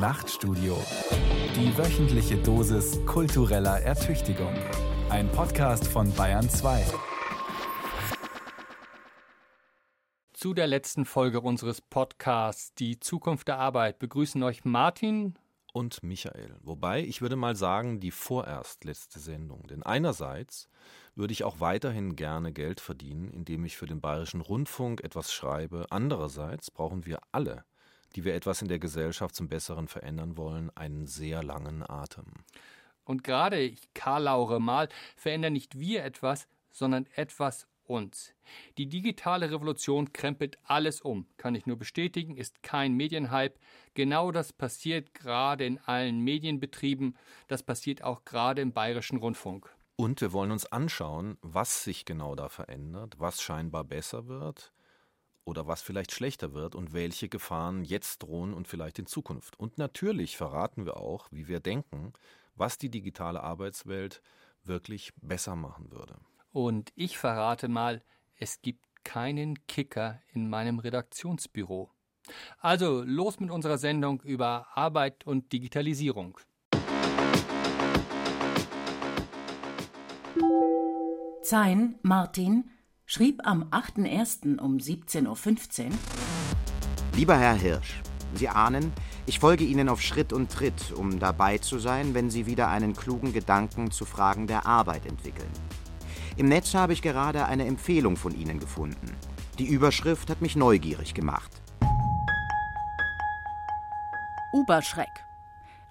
Nachtstudio. Die wöchentliche Dosis kultureller Ertüchtigung. Ein Podcast von Bayern 2. Zu der letzten Folge unseres Podcasts Die Zukunft der Arbeit begrüßen euch Martin und Michael. Wobei ich würde mal sagen, die vorerst letzte Sendung. Denn einerseits würde ich auch weiterhin gerne Geld verdienen, indem ich für den Bayerischen Rundfunk etwas schreibe. Andererseits brauchen wir alle die wir etwas in der Gesellschaft zum Besseren verändern wollen, einen sehr langen Atem. Und gerade ich, Karl Laure Mal, verändern nicht wir etwas, sondern etwas uns. Die digitale Revolution krempelt alles um, kann ich nur bestätigen, ist kein Medienhype. Genau das passiert gerade in allen Medienbetrieben, das passiert auch gerade im bayerischen Rundfunk. Und wir wollen uns anschauen, was sich genau da verändert, was scheinbar besser wird oder was vielleicht schlechter wird und welche Gefahren jetzt drohen und vielleicht in Zukunft. Und natürlich verraten wir auch, wie wir denken, was die digitale Arbeitswelt wirklich besser machen würde. Und ich verrate mal, es gibt keinen Kicker in meinem Redaktionsbüro. Also los mit unserer Sendung über Arbeit und Digitalisierung. Zein, Martin, schrieb am 8.1. um 17.15 Uhr Lieber Herr Hirsch, Sie ahnen, ich folge Ihnen auf Schritt und Tritt, um dabei zu sein, wenn Sie wieder einen klugen Gedanken zu Fragen der Arbeit entwickeln. Im Netz habe ich gerade eine Empfehlung von Ihnen gefunden. Die Überschrift hat mich neugierig gemacht. Uberschreck.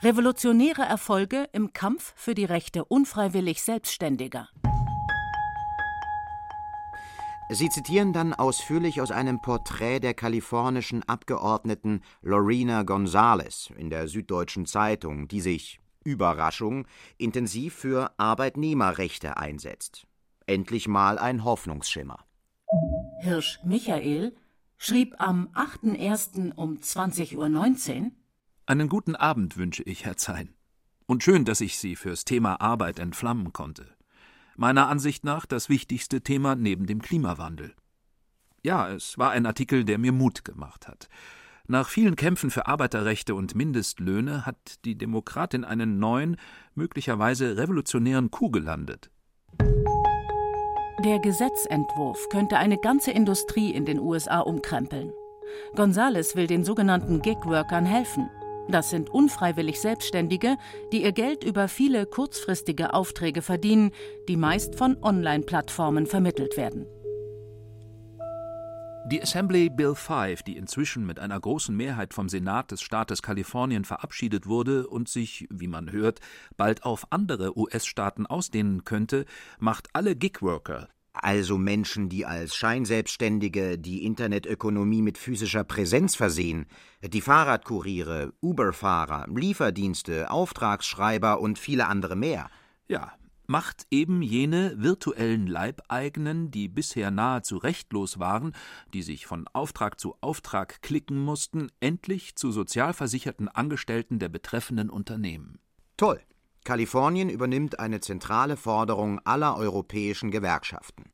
Revolutionäre Erfolge im Kampf für die Rechte unfreiwillig Selbstständiger. Sie zitieren dann ausführlich aus einem Porträt der kalifornischen Abgeordneten Lorena Gonzales in der Süddeutschen Zeitung, die sich Überraschung intensiv für Arbeitnehmerrechte einsetzt. Endlich mal ein Hoffnungsschimmer. Hirsch Michael schrieb am 8.1. um 20.19 Uhr Einen guten Abend wünsche ich, Herr Zein. Und schön, dass ich Sie fürs Thema Arbeit entflammen konnte meiner Ansicht nach das wichtigste Thema neben dem Klimawandel. Ja, es war ein Artikel, der mir Mut gemacht hat. Nach vielen Kämpfen für Arbeiterrechte und Mindestlöhne hat die Demokratin einen neuen, möglicherweise revolutionären Coup gelandet. Der Gesetzentwurf könnte eine ganze Industrie in den USA umkrempeln. Gonzales will den sogenannten Gig-Workern helfen. Das sind unfreiwillig Selbstständige, die ihr Geld über viele kurzfristige Aufträge verdienen, die meist von Online-Plattformen vermittelt werden. Die Assembly Bill 5, die inzwischen mit einer großen Mehrheit vom Senat des Staates Kalifornien verabschiedet wurde und sich, wie man hört, bald auf andere US-Staaten ausdehnen könnte, macht alle Gigworker, also Menschen, die als Scheinselbstständige die Internetökonomie mit physischer Präsenz versehen, die Fahrradkuriere, Uberfahrer, Lieferdienste, Auftragsschreiber und viele andere mehr. Ja, macht eben jene virtuellen Leibeigenen, die bisher nahezu rechtlos waren, die sich von Auftrag zu Auftrag klicken mussten, endlich zu sozialversicherten Angestellten der betreffenden Unternehmen. Toll. Kalifornien übernimmt eine zentrale Forderung aller europäischen Gewerkschaften.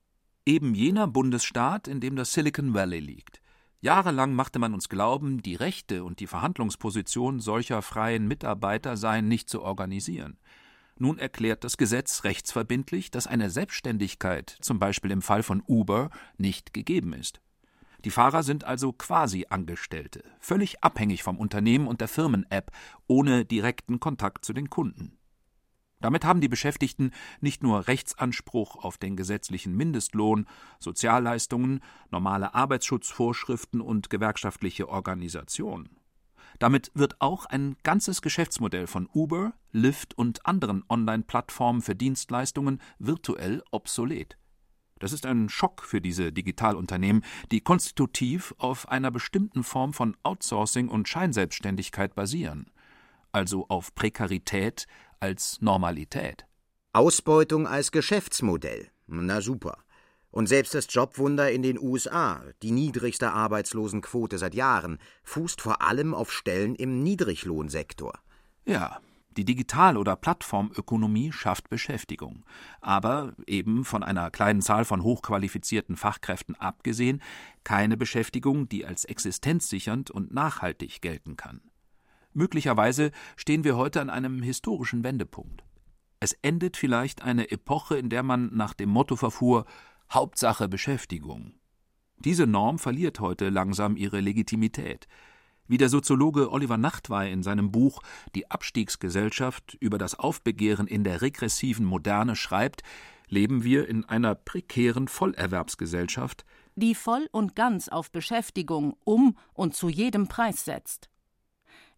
Eben jener Bundesstaat, in dem das Silicon Valley liegt. Jahrelang machte man uns glauben, die Rechte und die Verhandlungsposition solcher freien Mitarbeiter seien nicht zu organisieren. Nun erklärt das Gesetz rechtsverbindlich, dass eine Selbstständigkeit, zum Beispiel im Fall von Uber, nicht gegeben ist. Die Fahrer sind also quasi Angestellte, völlig abhängig vom Unternehmen und der Firmen-App, ohne direkten Kontakt zu den Kunden. Damit haben die Beschäftigten nicht nur Rechtsanspruch auf den gesetzlichen Mindestlohn, Sozialleistungen, normale Arbeitsschutzvorschriften und gewerkschaftliche Organisation. Damit wird auch ein ganzes Geschäftsmodell von Uber, Lyft und anderen Online-Plattformen für Dienstleistungen virtuell obsolet. Das ist ein Schock für diese Digitalunternehmen, die konstitutiv auf einer bestimmten Form von Outsourcing und Scheinselbstständigkeit basieren, also auf Prekarität, als Normalität. Ausbeutung als Geschäftsmodell. Na super. Und selbst das Jobwunder in den USA, die niedrigste Arbeitslosenquote seit Jahren, fußt vor allem auf Stellen im Niedriglohnsektor. Ja, die Digital- oder Plattformökonomie schafft Beschäftigung, aber eben von einer kleinen Zahl von hochqualifizierten Fachkräften abgesehen, keine Beschäftigung, die als existenzsichernd und nachhaltig gelten kann. Möglicherweise stehen wir heute an einem historischen Wendepunkt. Es endet vielleicht eine Epoche, in der man nach dem Motto verfuhr Hauptsache Beschäftigung. Diese Norm verliert heute langsam ihre Legitimität. Wie der Soziologe Oliver Nachtwey in seinem Buch Die Abstiegsgesellschaft über das Aufbegehren in der regressiven Moderne schreibt, leben wir in einer prekären Vollerwerbsgesellschaft, die voll und ganz auf Beschäftigung um und zu jedem Preis setzt.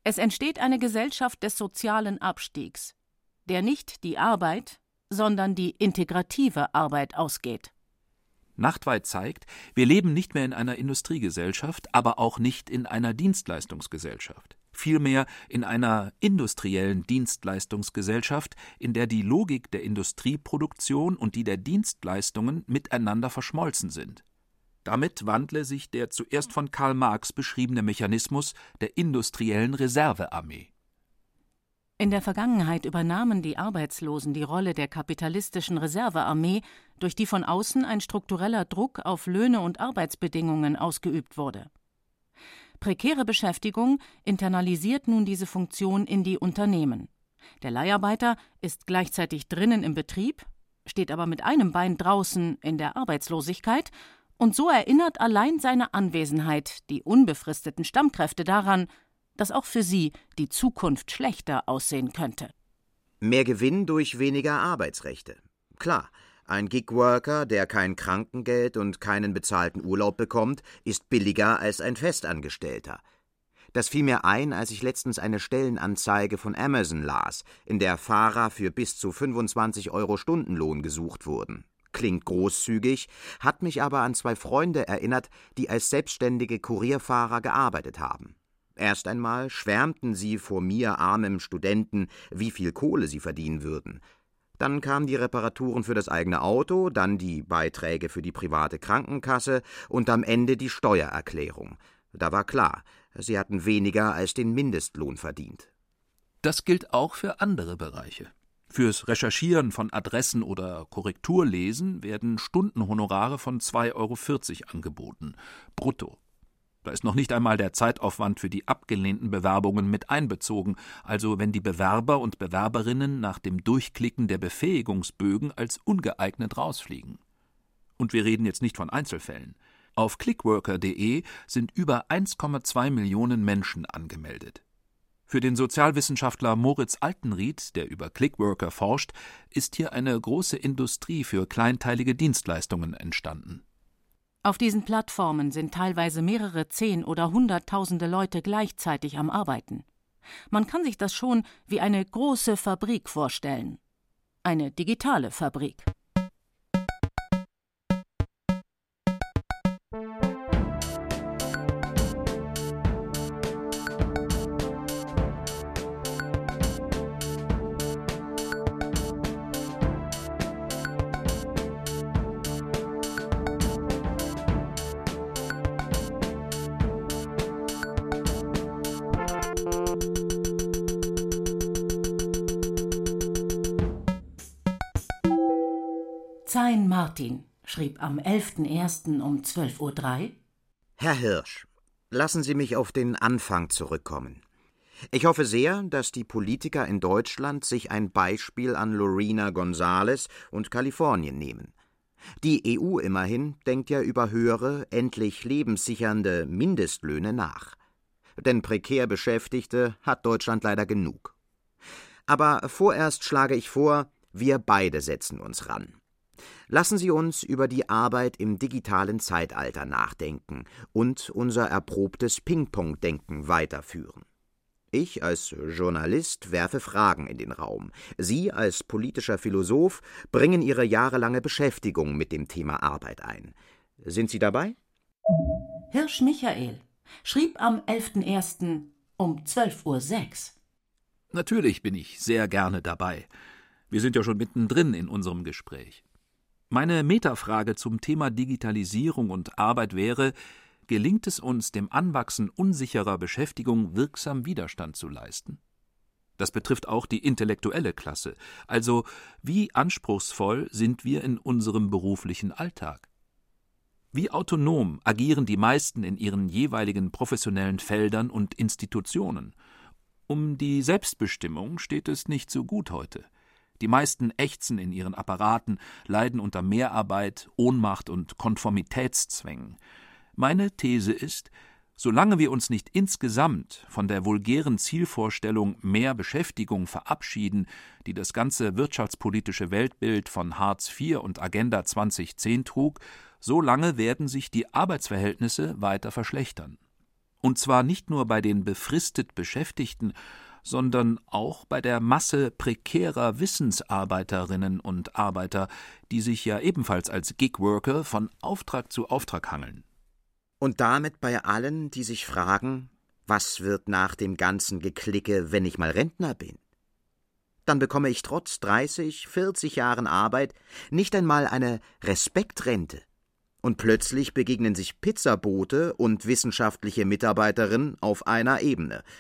Es entsteht eine Gesellschaft des sozialen Abstiegs, der nicht die Arbeit, sondern die integrative Arbeit ausgeht. Nachtwey zeigt, wir leben nicht mehr in einer Industriegesellschaft, aber auch nicht in einer Dienstleistungsgesellschaft. Vielmehr in einer industriellen Dienstleistungsgesellschaft, in der die Logik der Industrieproduktion und die der Dienstleistungen miteinander verschmolzen sind. Damit wandle sich der zuerst von Karl Marx beschriebene Mechanismus der industriellen Reservearmee. In der Vergangenheit übernahmen die Arbeitslosen die Rolle der kapitalistischen Reservearmee, durch die von außen ein struktureller Druck auf Löhne und Arbeitsbedingungen ausgeübt wurde. Prekäre Beschäftigung internalisiert nun diese Funktion in die Unternehmen. Der Leiharbeiter ist gleichzeitig drinnen im Betrieb, steht aber mit einem Bein draußen in der Arbeitslosigkeit, und so erinnert allein seine Anwesenheit die unbefristeten Stammkräfte daran, dass auch für sie die Zukunft schlechter aussehen könnte. Mehr Gewinn durch weniger Arbeitsrechte. Klar, ein Gigworker, der kein Krankengeld und keinen bezahlten Urlaub bekommt, ist billiger als ein Festangestellter. Das fiel mir ein, als ich letztens eine Stellenanzeige von Amazon las, in der Fahrer für bis zu 25 Euro Stundenlohn gesucht wurden. Klingt großzügig, hat mich aber an zwei Freunde erinnert, die als selbstständige Kurierfahrer gearbeitet haben. Erst einmal schwärmten sie vor mir armem Studenten, wie viel Kohle sie verdienen würden. Dann kamen die Reparaturen für das eigene Auto, dann die Beiträge für die private Krankenkasse und am Ende die Steuererklärung. Da war klar, sie hatten weniger als den Mindestlohn verdient. Das gilt auch für andere Bereiche. Fürs Recherchieren von Adressen oder Korrekturlesen werden Stundenhonorare von 2,40 Euro angeboten, brutto. Da ist noch nicht einmal der Zeitaufwand für die abgelehnten Bewerbungen mit einbezogen, also wenn die Bewerber und Bewerberinnen nach dem Durchklicken der Befähigungsbögen als ungeeignet rausfliegen. Und wir reden jetzt nicht von Einzelfällen. Auf clickworker.de sind über 1,2 Millionen Menschen angemeldet. Für den Sozialwissenschaftler Moritz Altenried, der über Clickworker forscht, ist hier eine große Industrie für kleinteilige Dienstleistungen entstanden. Auf diesen Plattformen sind teilweise mehrere Zehn oder Hunderttausende Leute gleichzeitig am Arbeiten. Man kann sich das schon wie eine große Fabrik vorstellen. Eine digitale Fabrik. Zein Martin schrieb am 11.01. um 12.03 Uhr Herr Hirsch, lassen Sie mich auf den Anfang zurückkommen. Ich hoffe sehr, dass die Politiker in Deutschland sich ein Beispiel an Lorena Gonzales und Kalifornien nehmen. Die EU immerhin denkt ja über höhere, endlich lebenssichernde Mindestlöhne nach. Denn prekär Beschäftigte hat Deutschland leider genug. Aber vorerst schlage ich vor, wir beide setzen uns ran. Lassen Sie uns über die Arbeit im digitalen Zeitalter nachdenken und unser erprobtes Ping-Pong-Denken weiterführen. Ich als Journalist werfe Fragen in den Raum. Sie als politischer Philosoph bringen Ihre jahrelange Beschäftigung mit dem Thema Arbeit ein. Sind Sie dabei? Hirsch Michael schrieb am 11.01. um 12.06 Uhr. Natürlich bin ich sehr gerne dabei. Wir sind ja schon mittendrin in unserem Gespräch. Meine Metafrage zum Thema Digitalisierung und Arbeit wäre, gelingt es uns, dem Anwachsen unsicherer Beschäftigung wirksam Widerstand zu leisten? Das betrifft auch die intellektuelle Klasse, also wie anspruchsvoll sind wir in unserem beruflichen Alltag? Wie autonom agieren die meisten in ihren jeweiligen professionellen Feldern und Institutionen? Um die Selbstbestimmung steht es nicht so gut heute. Die meisten ächzen in ihren Apparaten, leiden unter Mehrarbeit, Ohnmacht und Konformitätszwängen. Meine These ist, solange wir uns nicht insgesamt von der vulgären Zielvorstellung mehr Beschäftigung verabschieden, die das ganze wirtschaftspolitische Weltbild von Hartz IV und Agenda 2010 trug, so lange werden sich die Arbeitsverhältnisse weiter verschlechtern. Und zwar nicht nur bei den befristet Beschäftigten, sondern auch bei der Masse prekärer Wissensarbeiterinnen und Arbeiter, die sich ja ebenfalls als Gigworker von Auftrag zu Auftrag hangeln. Und damit bei allen, die sich fragen, was wird nach dem ganzen Geklicke, wenn ich mal Rentner bin? Dann bekomme ich trotz 30, 40 Jahren Arbeit nicht einmal eine Respektrente. Und plötzlich begegnen sich Pizzabote und wissenschaftliche Mitarbeiterin auf einer Ebene –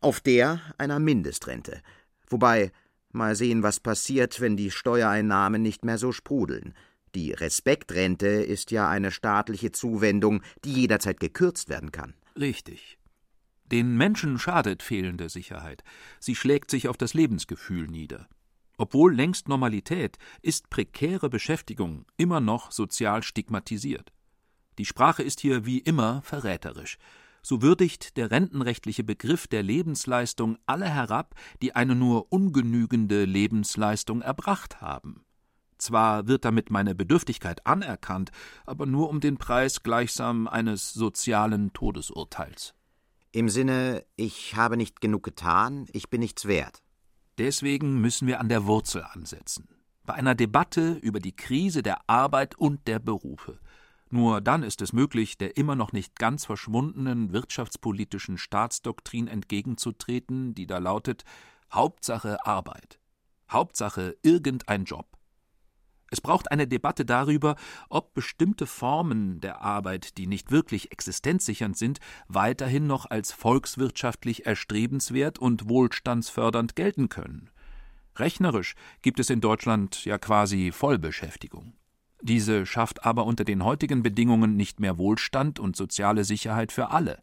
auf der einer Mindestrente. Wobei, mal sehen, was passiert, wenn die Steuereinnahmen nicht mehr so sprudeln. Die Respektrente ist ja eine staatliche Zuwendung, die jederzeit gekürzt werden kann. Richtig. Den Menschen schadet fehlende Sicherheit. Sie schlägt sich auf das Lebensgefühl nieder. Obwohl längst Normalität, ist prekäre Beschäftigung immer noch sozial stigmatisiert. Die Sprache ist hier wie immer verräterisch so würdigt der rentenrechtliche Begriff der Lebensleistung alle herab, die eine nur ungenügende Lebensleistung erbracht haben. Zwar wird damit meine Bedürftigkeit anerkannt, aber nur um den Preis gleichsam eines sozialen Todesurteils. Im Sinne, ich habe nicht genug getan, ich bin nichts wert. Deswegen müssen wir an der Wurzel ansetzen. Bei einer Debatte über die Krise der Arbeit und der Berufe. Nur dann ist es möglich, der immer noch nicht ganz verschwundenen wirtschaftspolitischen Staatsdoktrin entgegenzutreten, die da lautet Hauptsache Arbeit. Hauptsache irgendein Job. Es braucht eine Debatte darüber, ob bestimmte Formen der Arbeit, die nicht wirklich existenzsichernd sind, weiterhin noch als volkswirtschaftlich erstrebenswert und wohlstandsfördernd gelten können. Rechnerisch gibt es in Deutschland ja quasi Vollbeschäftigung. Diese schafft aber unter den heutigen Bedingungen nicht mehr Wohlstand und soziale Sicherheit für alle,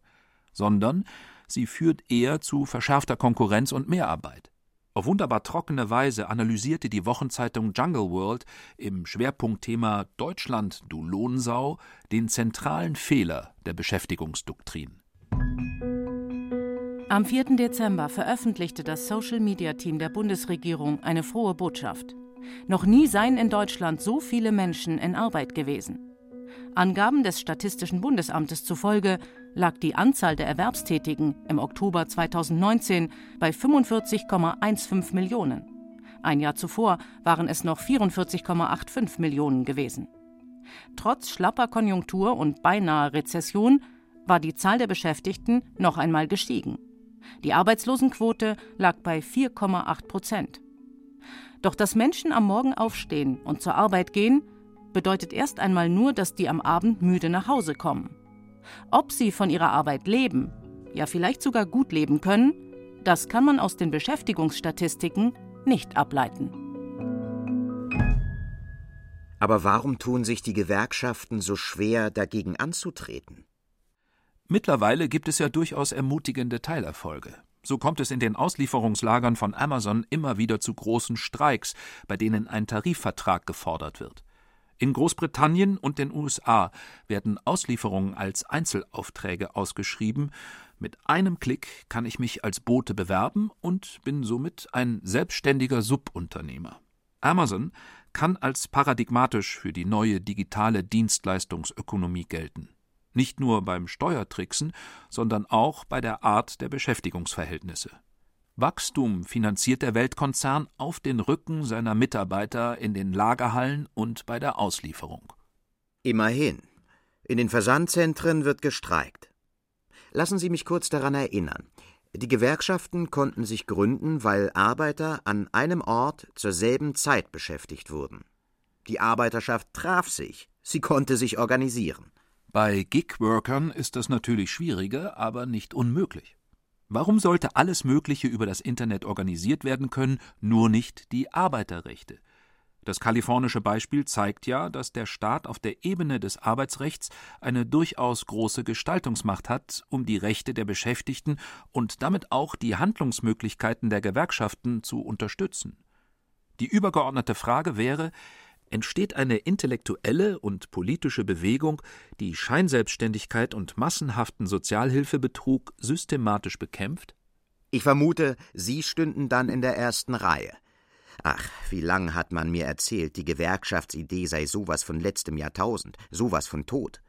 sondern sie führt eher zu verschärfter Konkurrenz und Mehrarbeit. Auf wunderbar trockene Weise analysierte die Wochenzeitung Jungle World im Schwerpunktthema Deutschland, du Lohnsau, den zentralen Fehler der Beschäftigungsdoktrin. Am 4. Dezember veröffentlichte das Social-Media-Team der Bundesregierung eine frohe Botschaft. Noch nie seien in Deutschland so viele Menschen in Arbeit gewesen. Angaben des Statistischen Bundesamtes zufolge lag die Anzahl der Erwerbstätigen im Oktober 2019 bei 45,15 Millionen. Ein Jahr zuvor waren es noch 44,85 Millionen gewesen. Trotz schlapper Konjunktur und beinahe Rezession war die Zahl der Beschäftigten noch einmal gestiegen. Die Arbeitslosenquote lag bei 4,8 Prozent. Doch dass Menschen am Morgen aufstehen und zur Arbeit gehen, bedeutet erst einmal nur, dass die am Abend müde nach Hause kommen. Ob sie von ihrer Arbeit leben, ja vielleicht sogar gut leben können, das kann man aus den Beschäftigungsstatistiken nicht ableiten. Aber warum tun sich die Gewerkschaften so schwer, dagegen anzutreten? Mittlerweile gibt es ja durchaus ermutigende Teilerfolge. So kommt es in den Auslieferungslagern von Amazon immer wieder zu großen Streiks, bei denen ein Tarifvertrag gefordert wird. In Großbritannien und den USA werden Auslieferungen als Einzelaufträge ausgeschrieben. Mit einem Klick kann ich mich als Bote bewerben und bin somit ein selbstständiger Subunternehmer. Amazon kann als paradigmatisch für die neue digitale Dienstleistungsökonomie gelten nicht nur beim Steuertricksen, sondern auch bei der Art der Beschäftigungsverhältnisse. Wachstum finanziert der Weltkonzern auf den Rücken seiner Mitarbeiter in den Lagerhallen und bei der Auslieferung. Immerhin. In den Versandzentren wird gestreikt. Lassen Sie mich kurz daran erinnern. Die Gewerkschaften konnten sich gründen, weil Arbeiter an einem Ort zur selben Zeit beschäftigt wurden. Die Arbeiterschaft traf sich, sie konnte sich organisieren. Bei Gigworkern ist das natürlich schwieriger, aber nicht unmöglich. Warum sollte alles Mögliche über das Internet organisiert werden können, nur nicht die Arbeiterrechte? Das kalifornische Beispiel zeigt ja, dass der Staat auf der Ebene des Arbeitsrechts eine durchaus große Gestaltungsmacht hat, um die Rechte der Beschäftigten und damit auch die Handlungsmöglichkeiten der Gewerkschaften zu unterstützen. Die übergeordnete Frage wäre, entsteht eine intellektuelle und politische Bewegung, die Scheinselbstständigkeit und massenhaften Sozialhilfebetrug systematisch bekämpft? Ich vermute, Sie stünden dann in der ersten Reihe. Ach, wie lang hat man mir erzählt, die Gewerkschaftsidee sei sowas von letztem Jahrtausend, sowas von tot.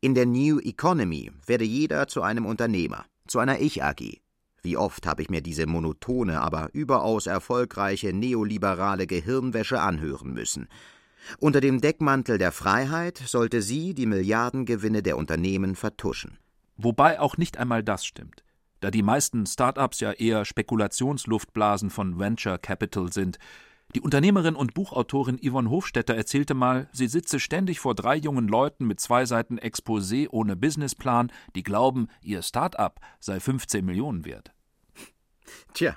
In der New Economy werde jeder zu einem Unternehmer, zu einer Ich-AG. Wie oft habe ich mir diese monotone, aber überaus erfolgreiche neoliberale Gehirnwäsche anhören müssen. Unter dem Deckmantel der Freiheit sollte sie die Milliardengewinne der Unternehmen vertuschen. Wobei auch nicht einmal das stimmt da die meisten Start-ups ja eher Spekulationsluftblasen von Venture Capital sind. Die Unternehmerin und Buchautorin Yvonne Hofstetter erzählte mal, sie sitze ständig vor drei jungen Leuten mit zwei Seiten Exposé ohne Businessplan, die glauben, ihr Start-up sei 15 Millionen wert. Tja,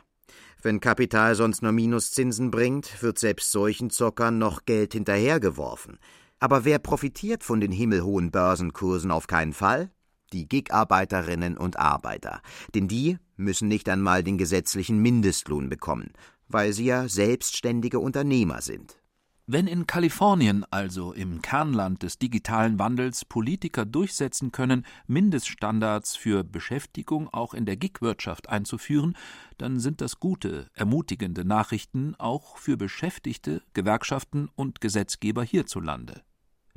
wenn Kapital sonst nur Minuszinsen bringt, wird selbst solchen Zockern noch Geld hinterhergeworfen. Aber wer profitiert von den himmelhohen Börsenkursen auf keinen Fall? die Gig-Arbeiterinnen und Arbeiter, denn die müssen nicht einmal den gesetzlichen Mindestlohn bekommen, weil sie ja selbstständige Unternehmer sind. Wenn in Kalifornien, also im Kernland des digitalen Wandels, Politiker durchsetzen können, Mindeststandards für Beschäftigung auch in der Gig-Wirtschaft einzuführen, dann sind das gute, ermutigende Nachrichten auch für Beschäftigte, Gewerkschaften und Gesetzgeber hierzulande.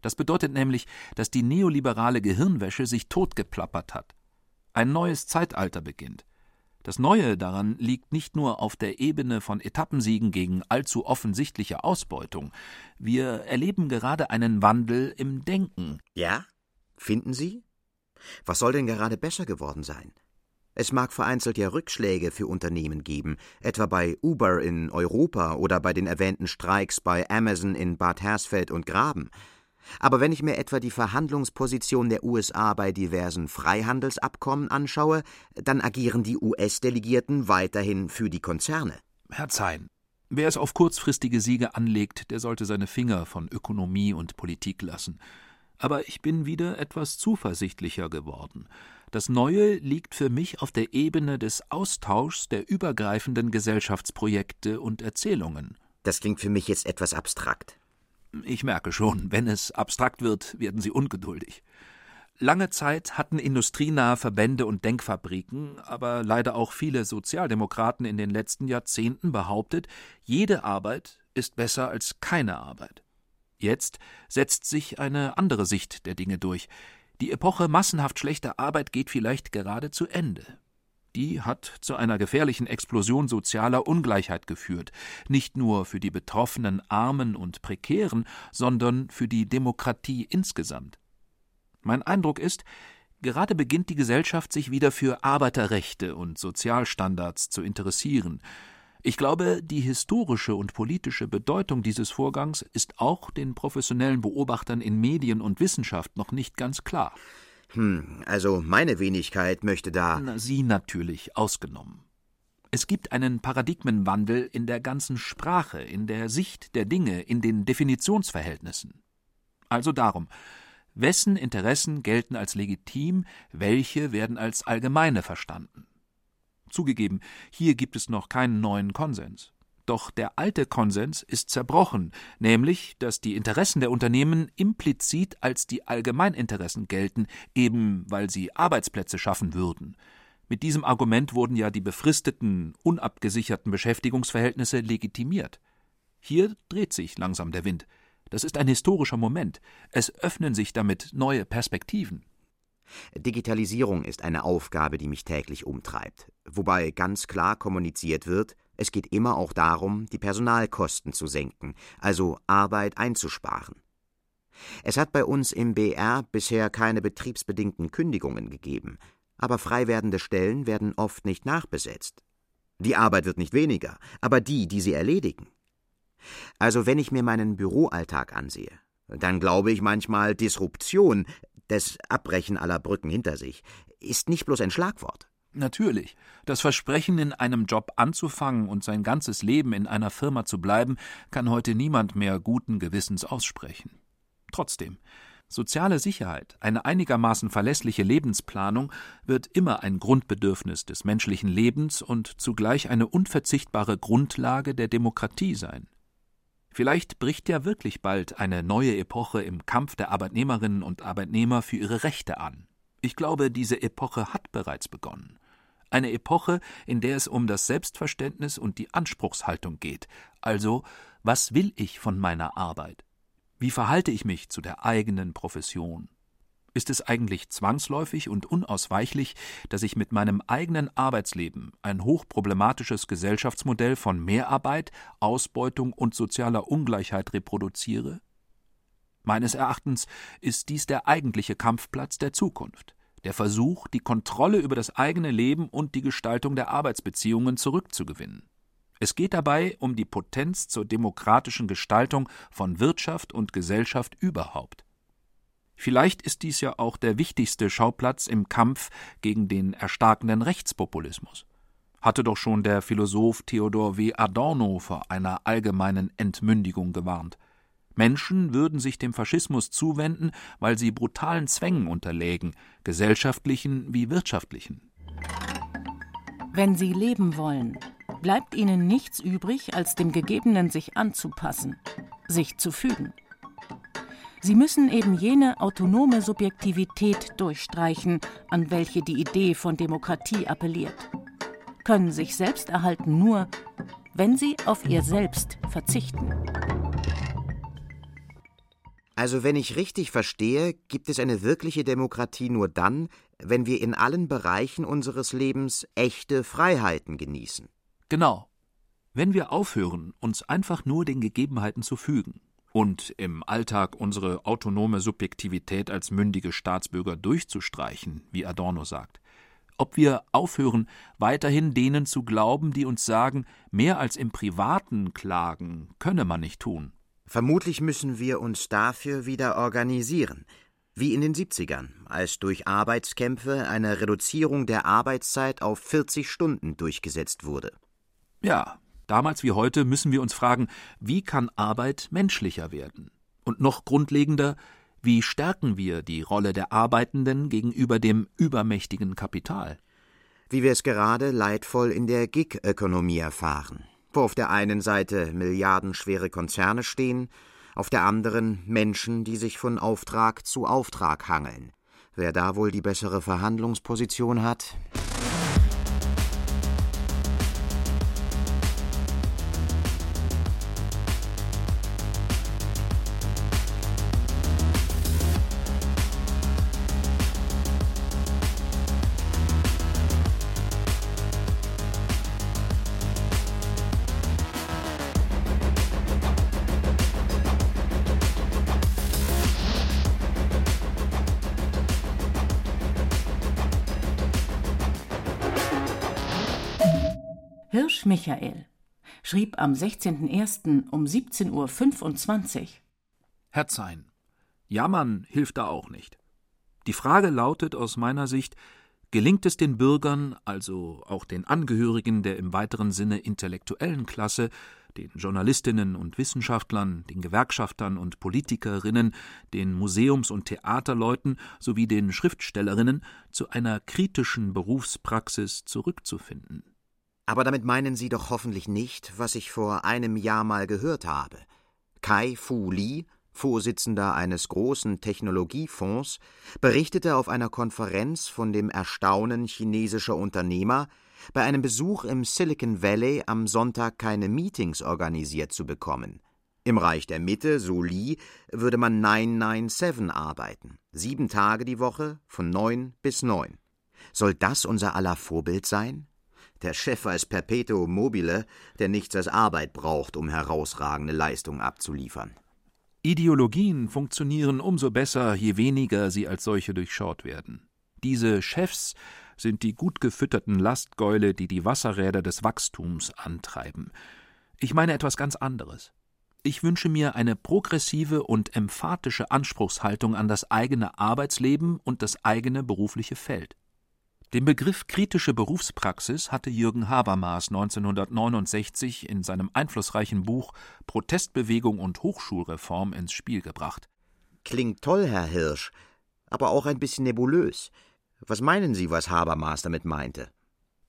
Das bedeutet nämlich, dass die neoliberale Gehirnwäsche sich totgeplappert hat. Ein neues Zeitalter beginnt. Das Neue daran liegt nicht nur auf der Ebene von Etappensiegen gegen allzu offensichtliche Ausbeutung. Wir erleben gerade einen Wandel im Denken. Ja? Finden Sie? Was soll denn gerade besser geworden sein? Es mag vereinzelt ja Rückschläge für Unternehmen geben, etwa bei Uber in Europa oder bei den erwähnten Streiks bei Amazon in Bad Hersfeld und Graben. Aber wenn ich mir etwa die Verhandlungsposition der USA bei diversen Freihandelsabkommen anschaue, dann agieren die US-Delegierten weiterhin für die Konzerne. Herr Zein, wer es auf kurzfristige Siege anlegt, der sollte seine Finger von Ökonomie und Politik lassen. Aber ich bin wieder etwas zuversichtlicher geworden. Das Neue liegt für mich auf der Ebene des Austauschs der übergreifenden Gesellschaftsprojekte und Erzählungen. Das klingt für mich jetzt etwas abstrakt. Ich merke schon, wenn es abstrakt wird, werden Sie ungeduldig. Lange Zeit hatten industrienahe Verbände und Denkfabriken, aber leider auch viele Sozialdemokraten in den letzten Jahrzehnten behauptet, jede Arbeit ist besser als keine Arbeit. Jetzt setzt sich eine andere Sicht der Dinge durch. Die Epoche massenhaft schlechter Arbeit geht vielleicht gerade zu Ende die hat zu einer gefährlichen Explosion sozialer Ungleichheit geführt, nicht nur für die betroffenen Armen und Prekären, sondern für die Demokratie insgesamt. Mein Eindruck ist, gerade beginnt die Gesellschaft sich wieder für Arbeiterrechte und Sozialstandards zu interessieren. Ich glaube, die historische und politische Bedeutung dieses Vorgangs ist auch den professionellen Beobachtern in Medien und Wissenschaft noch nicht ganz klar. Hm, also meine Wenigkeit möchte da. Sie natürlich ausgenommen. Es gibt einen Paradigmenwandel in der ganzen Sprache, in der Sicht der Dinge, in den Definitionsverhältnissen. Also darum, wessen Interessen gelten als legitim, welche werden als allgemeine verstanden. Zugegeben, hier gibt es noch keinen neuen Konsens. Doch der alte Konsens ist zerbrochen, nämlich, dass die Interessen der Unternehmen implizit als die Allgemeininteressen gelten, eben weil sie Arbeitsplätze schaffen würden. Mit diesem Argument wurden ja die befristeten, unabgesicherten Beschäftigungsverhältnisse legitimiert. Hier dreht sich langsam der Wind. Das ist ein historischer Moment. Es öffnen sich damit neue Perspektiven. Digitalisierung ist eine Aufgabe, die mich täglich umtreibt, wobei ganz klar kommuniziert wird, es geht immer auch darum, die Personalkosten zu senken, also Arbeit einzusparen. Es hat bei uns im BR bisher keine betriebsbedingten Kündigungen gegeben, aber frei werdende Stellen werden oft nicht nachbesetzt. Die Arbeit wird nicht weniger, aber die, die sie erledigen. Also wenn ich mir meinen Büroalltag ansehe, dann glaube ich manchmal, Disruption, das Abbrechen aller Brücken hinter sich, ist nicht bloß ein Schlagwort. Natürlich, das Versprechen, in einem Job anzufangen und sein ganzes Leben in einer Firma zu bleiben, kann heute niemand mehr guten Gewissens aussprechen. Trotzdem, soziale Sicherheit, eine einigermaßen verlässliche Lebensplanung wird immer ein Grundbedürfnis des menschlichen Lebens und zugleich eine unverzichtbare Grundlage der Demokratie sein. Vielleicht bricht ja wirklich bald eine neue Epoche im Kampf der Arbeitnehmerinnen und Arbeitnehmer für ihre Rechte an. Ich glaube, diese Epoche hat bereits begonnen. Eine Epoche, in der es um das Selbstverständnis und die Anspruchshaltung geht. Also, was will ich von meiner Arbeit? Wie verhalte ich mich zu der eigenen Profession? Ist es eigentlich zwangsläufig und unausweichlich, dass ich mit meinem eigenen Arbeitsleben ein hochproblematisches Gesellschaftsmodell von Mehrarbeit, Ausbeutung und sozialer Ungleichheit reproduziere? Meines Erachtens ist dies der eigentliche Kampfplatz der Zukunft, der Versuch, die Kontrolle über das eigene Leben und die Gestaltung der Arbeitsbeziehungen zurückzugewinnen. Es geht dabei um die Potenz zur demokratischen Gestaltung von Wirtschaft und Gesellschaft überhaupt. Vielleicht ist dies ja auch der wichtigste Schauplatz im Kampf gegen den erstarkenden Rechtspopulismus. Hatte doch schon der Philosoph Theodor W. Adorno vor einer allgemeinen Entmündigung gewarnt. Menschen würden sich dem Faschismus zuwenden, weil sie brutalen Zwängen unterlägen, gesellschaftlichen wie wirtschaftlichen. Wenn sie leben wollen, bleibt ihnen nichts übrig, als dem Gegebenen sich anzupassen, sich zu fügen. Sie müssen eben jene autonome Subjektivität durchstreichen, an welche die Idee von Demokratie appelliert, können sich selbst erhalten nur, wenn sie auf ihr Selbst verzichten. Also wenn ich richtig verstehe, gibt es eine wirkliche Demokratie nur dann, wenn wir in allen Bereichen unseres Lebens echte Freiheiten genießen. Genau. Wenn wir aufhören, uns einfach nur den Gegebenheiten zu fügen und im Alltag unsere autonome Subjektivität als mündige Staatsbürger durchzustreichen, wie Adorno sagt, ob wir aufhören, weiterhin denen zu glauben, die uns sagen, mehr als im Privaten klagen könne man nicht tun, Vermutlich müssen wir uns dafür wieder organisieren, wie in den 70ern, als durch Arbeitskämpfe eine Reduzierung der Arbeitszeit auf 40 Stunden durchgesetzt wurde. Ja, damals wie heute müssen wir uns fragen, wie kann Arbeit menschlicher werden? Und noch grundlegender, wie stärken wir die Rolle der Arbeitenden gegenüber dem übermächtigen Kapital? Wie wir es gerade leidvoll in der Gig-Ökonomie erfahren wo auf der einen Seite milliardenschwere Konzerne stehen, auf der anderen Menschen, die sich von Auftrag zu Auftrag hangeln. Wer da wohl die bessere Verhandlungsposition hat? Am 16.01. um 17.25 Uhr Herzein, jammern hilft da auch nicht. Die Frage lautet aus meiner Sicht, gelingt es den Bürgern, also auch den Angehörigen der im weiteren Sinne intellektuellen Klasse, den Journalistinnen und Wissenschaftlern, den Gewerkschaftern und Politikerinnen, den Museums- und Theaterleuten sowie den Schriftstellerinnen zu einer kritischen Berufspraxis zurückzufinden. Aber damit meinen Sie doch hoffentlich nicht, was ich vor einem Jahr mal gehört habe. Kai Fu Li, Vorsitzender eines großen Technologiefonds, berichtete auf einer Konferenz von dem Erstaunen chinesischer Unternehmer, bei einem Besuch im Silicon Valley am Sonntag keine Meetings organisiert zu bekommen. Im Reich der Mitte, so Li, würde man 997 arbeiten, sieben Tage die Woche von neun bis neun. Soll das unser aller Vorbild sein? Der Chef als Perpetuum mobile, der nichts als Arbeit braucht, um herausragende Leistungen abzuliefern. Ideologien funktionieren umso besser, je weniger sie als solche durchschaut werden. Diese Chefs sind die gut gefütterten Lastgäule, die die Wasserräder des Wachstums antreiben. Ich meine etwas ganz anderes. Ich wünsche mir eine progressive und emphatische Anspruchshaltung an das eigene Arbeitsleben und das eigene berufliche Feld. Den Begriff kritische Berufspraxis hatte Jürgen Habermas 1969 in seinem einflussreichen Buch Protestbewegung und Hochschulreform ins Spiel gebracht. Klingt toll, Herr Hirsch, aber auch ein bisschen nebulös. Was meinen Sie, was Habermas damit meinte?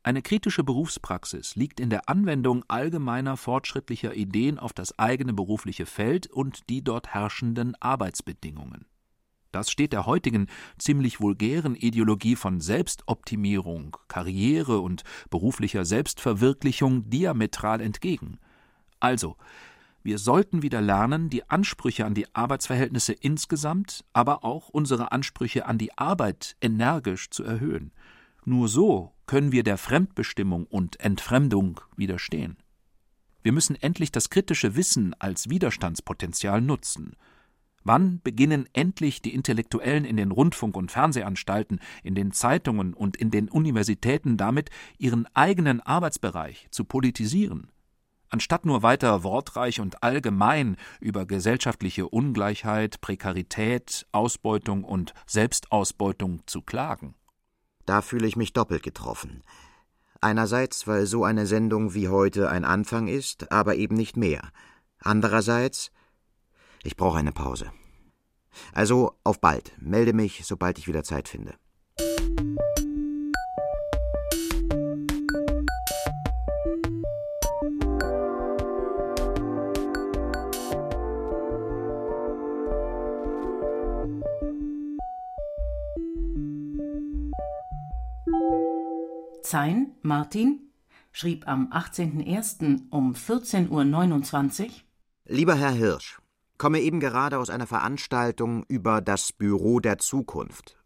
Eine kritische Berufspraxis liegt in der Anwendung allgemeiner fortschrittlicher Ideen auf das eigene berufliche Feld und die dort herrschenden Arbeitsbedingungen. Das steht der heutigen ziemlich vulgären Ideologie von Selbstoptimierung, Karriere und beruflicher Selbstverwirklichung diametral entgegen. Also, wir sollten wieder lernen, die Ansprüche an die Arbeitsverhältnisse insgesamt, aber auch unsere Ansprüche an die Arbeit energisch zu erhöhen. Nur so können wir der Fremdbestimmung und Entfremdung widerstehen. Wir müssen endlich das kritische Wissen als Widerstandspotenzial nutzen. Wann beginnen endlich die Intellektuellen in den Rundfunk- und Fernsehanstalten, in den Zeitungen und in den Universitäten damit, ihren eigenen Arbeitsbereich zu politisieren? anstatt nur weiter wortreich und allgemein über gesellschaftliche Ungleichheit, Prekarität, Ausbeutung und Selbstausbeutung zu klagen. Da fühle ich mich doppelt getroffen. Einerseits, weil so eine Sendung wie heute ein Anfang ist, aber eben nicht mehr. Andererseits, ich brauche eine Pause. Also auf bald. Melde mich, sobald ich wieder Zeit finde. Zein, Martin, schrieb am 18.01. um 14.29 Uhr Lieber Herr Hirsch, komme eben gerade aus einer Veranstaltung über das Büro der Zukunft.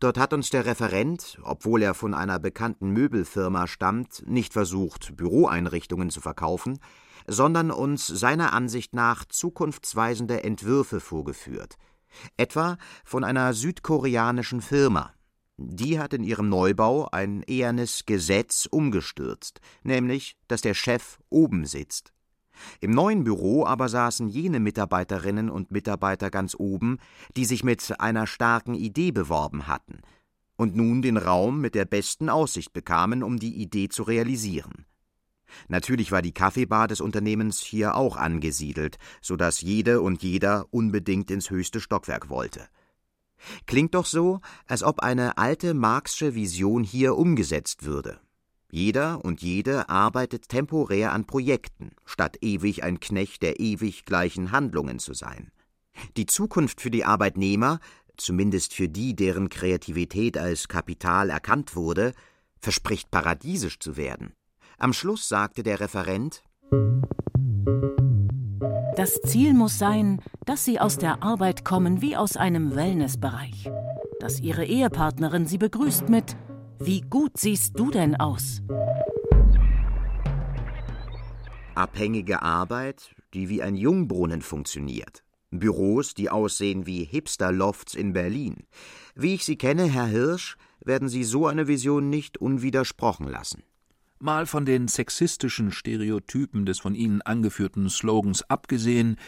Dort hat uns der Referent, obwohl er von einer bekannten Möbelfirma stammt, nicht versucht, Büroeinrichtungen zu verkaufen, sondern uns seiner Ansicht nach zukunftsweisende Entwürfe vorgeführt. Etwa von einer südkoreanischen Firma, die hat in ihrem Neubau ein ehernes Gesetz umgestürzt, nämlich, dass der Chef oben sitzt. Im neuen Büro aber saßen jene Mitarbeiterinnen und Mitarbeiter ganz oben, die sich mit einer starken Idee beworben hatten und nun den Raum mit der besten Aussicht bekamen, um die Idee zu realisieren. Natürlich war die Kaffeebar des Unternehmens hier auch angesiedelt, so dass jede und jeder unbedingt ins höchste Stockwerk wollte. Klingt doch so, als ob eine alte Marxsche Vision hier umgesetzt würde. Jeder und jede arbeitet temporär an Projekten, statt ewig ein Knecht der ewig gleichen Handlungen zu sein. Die Zukunft für die Arbeitnehmer, zumindest für die, deren Kreativität als Kapital erkannt wurde, verspricht paradiesisch zu werden. Am Schluss sagte der Referent das Ziel muss sein, dass sie aus der Arbeit kommen wie aus einem Wellnessbereich. Dass ihre Ehepartnerin sie begrüßt mit Wie gut siehst du denn aus? Abhängige Arbeit, die wie ein Jungbrunnen funktioniert. Büros, die aussehen wie Hipster-Lofts in Berlin. Wie ich Sie kenne, Herr Hirsch, werden Sie so eine Vision nicht unwidersprochen lassen. Mal von den sexistischen Stereotypen des von Ihnen angeführten Slogans abgesehen,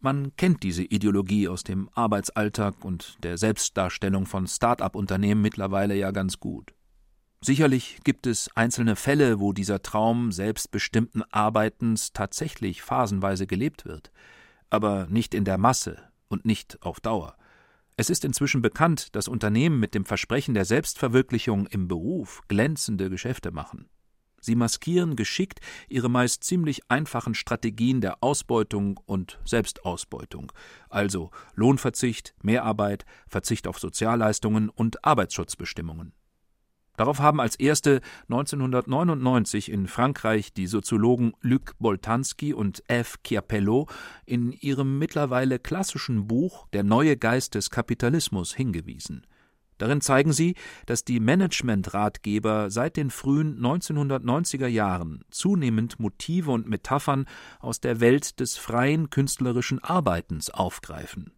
man kennt diese Ideologie aus dem Arbeitsalltag und der Selbstdarstellung von Start-up-Unternehmen mittlerweile ja ganz gut. Sicherlich gibt es einzelne Fälle, wo dieser Traum selbstbestimmten Arbeitens tatsächlich phasenweise gelebt wird, aber nicht in der Masse und nicht auf Dauer. Es ist inzwischen bekannt, dass Unternehmen mit dem Versprechen der Selbstverwirklichung im Beruf glänzende Geschäfte machen. Sie maskieren geschickt ihre meist ziemlich einfachen Strategien der Ausbeutung und Selbstausbeutung, also Lohnverzicht, Mehrarbeit, Verzicht auf Sozialleistungen und Arbeitsschutzbestimmungen. Darauf haben als erste 1999 in Frankreich die Soziologen Luc Boltanski und F. Chiapello in ihrem mittlerweile klassischen Buch Der neue Geist des Kapitalismus hingewiesen. Darin zeigen sie, dass die Managementratgeber seit den frühen 1990er Jahren zunehmend Motive und Metaphern aus der Welt des freien künstlerischen Arbeitens aufgreifen.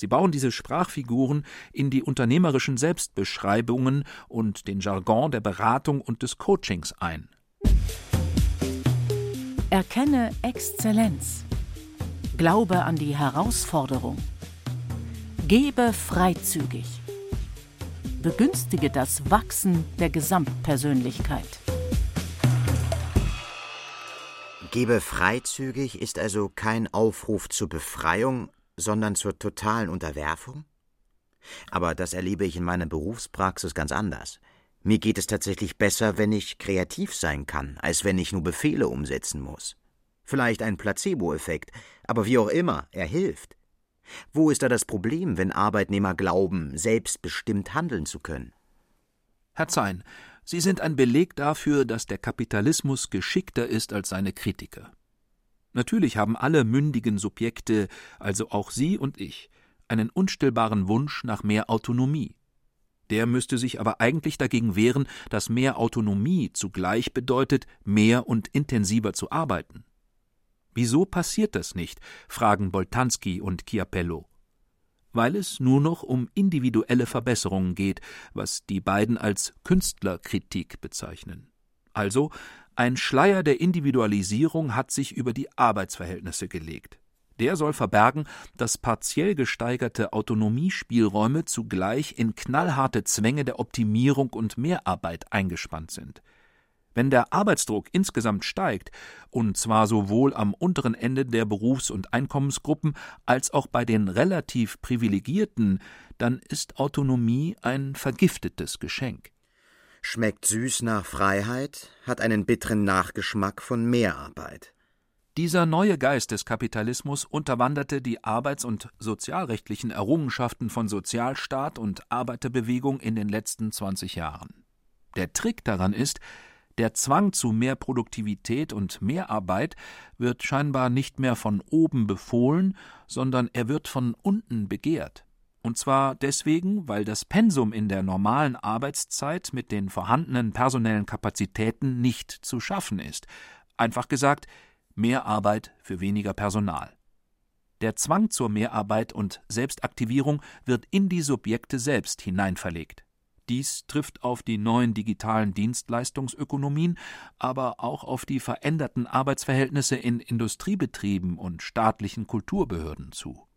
Sie bauen diese Sprachfiguren in die unternehmerischen Selbstbeschreibungen und den Jargon der Beratung und des Coachings ein. Erkenne Exzellenz. Glaube an die Herausforderung. Gebe freizügig. begünstige das Wachsen der Gesamtpersönlichkeit. Gebe freizügig ist also kein Aufruf zur Befreiung, sondern zur totalen Unterwerfung? Aber das erlebe ich in meiner Berufspraxis ganz anders. Mir geht es tatsächlich besser, wenn ich kreativ sein kann, als wenn ich nur Befehle umsetzen muss. Vielleicht ein Placebo-Effekt, aber wie auch immer, er hilft. Wo ist da das Problem, wenn Arbeitnehmer glauben, selbstbestimmt handeln zu können? Herr Zein, Sie sind ein Beleg dafür, dass der Kapitalismus geschickter ist als seine Kritiker. Natürlich haben alle mündigen Subjekte, also auch Sie und ich, einen unstillbaren Wunsch nach mehr Autonomie. Der müsste sich aber eigentlich dagegen wehren, dass mehr Autonomie zugleich bedeutet, mehr und intensiver zu arbeiten. Wieso passiert das nicht? fragen Boltanski und Chiapello. Weil es nur noch um individuelle Verbesserungen geht, was die beiden als Künstlerkritik bezeichnen. Also ein Schleier der Individualisierung hat sich über die Arbeitsverhältnisse gelegt. Der soll verbergen, dass partiell gesteigerte Autonomiespielräume zugleich in knallharte Zwänge der Optimierung und Mehrarbeit eingespannt sind. Wenn der Arbeitsdruck insgesamt steigt, und zwar sowohl am unteren Ende der Berufs- und Einkommensgruppen als auch bei den relativ Privilegierten, dann ist Autonomie ein vergiftetes Geschenk. Schmeckt süß nach Freiheit, hat einen bitteren Nachgeschmack von Mehrarbeit. Dieser neue Geist des Kapitalismus unterwanderte die arbeits- und sozialrechtlichen Errungenschaften von Sozialstaat und Arbeiterbewegung in den letzten 20 Jahren. Der Trick daran ist, der Zwang zu mehr Produktivität und Mehrarbeit wird scheinbar nicht mehr von oben befohlen, sondern er wird von unten begehrt. Und zwar deswegen, weil das Pensum in der normalen Arbeitszeit mit den vorhandenen personellen Kapazitäten nicht zu schaffen ist. Einfach gesagt, mehr Arbeit für weniger Personal. Der Zwang zur Mehrarbeit und Selbstaktivierung wird in die Subjekte selbst hineinverlegt. Dies trifft auf die neuen digitalen Dienstleistungsökonomien, aber auch auf die veränderten Arbeitsverhältnisse in Industriebetrieben und staatlichen Kulturbehörden zu.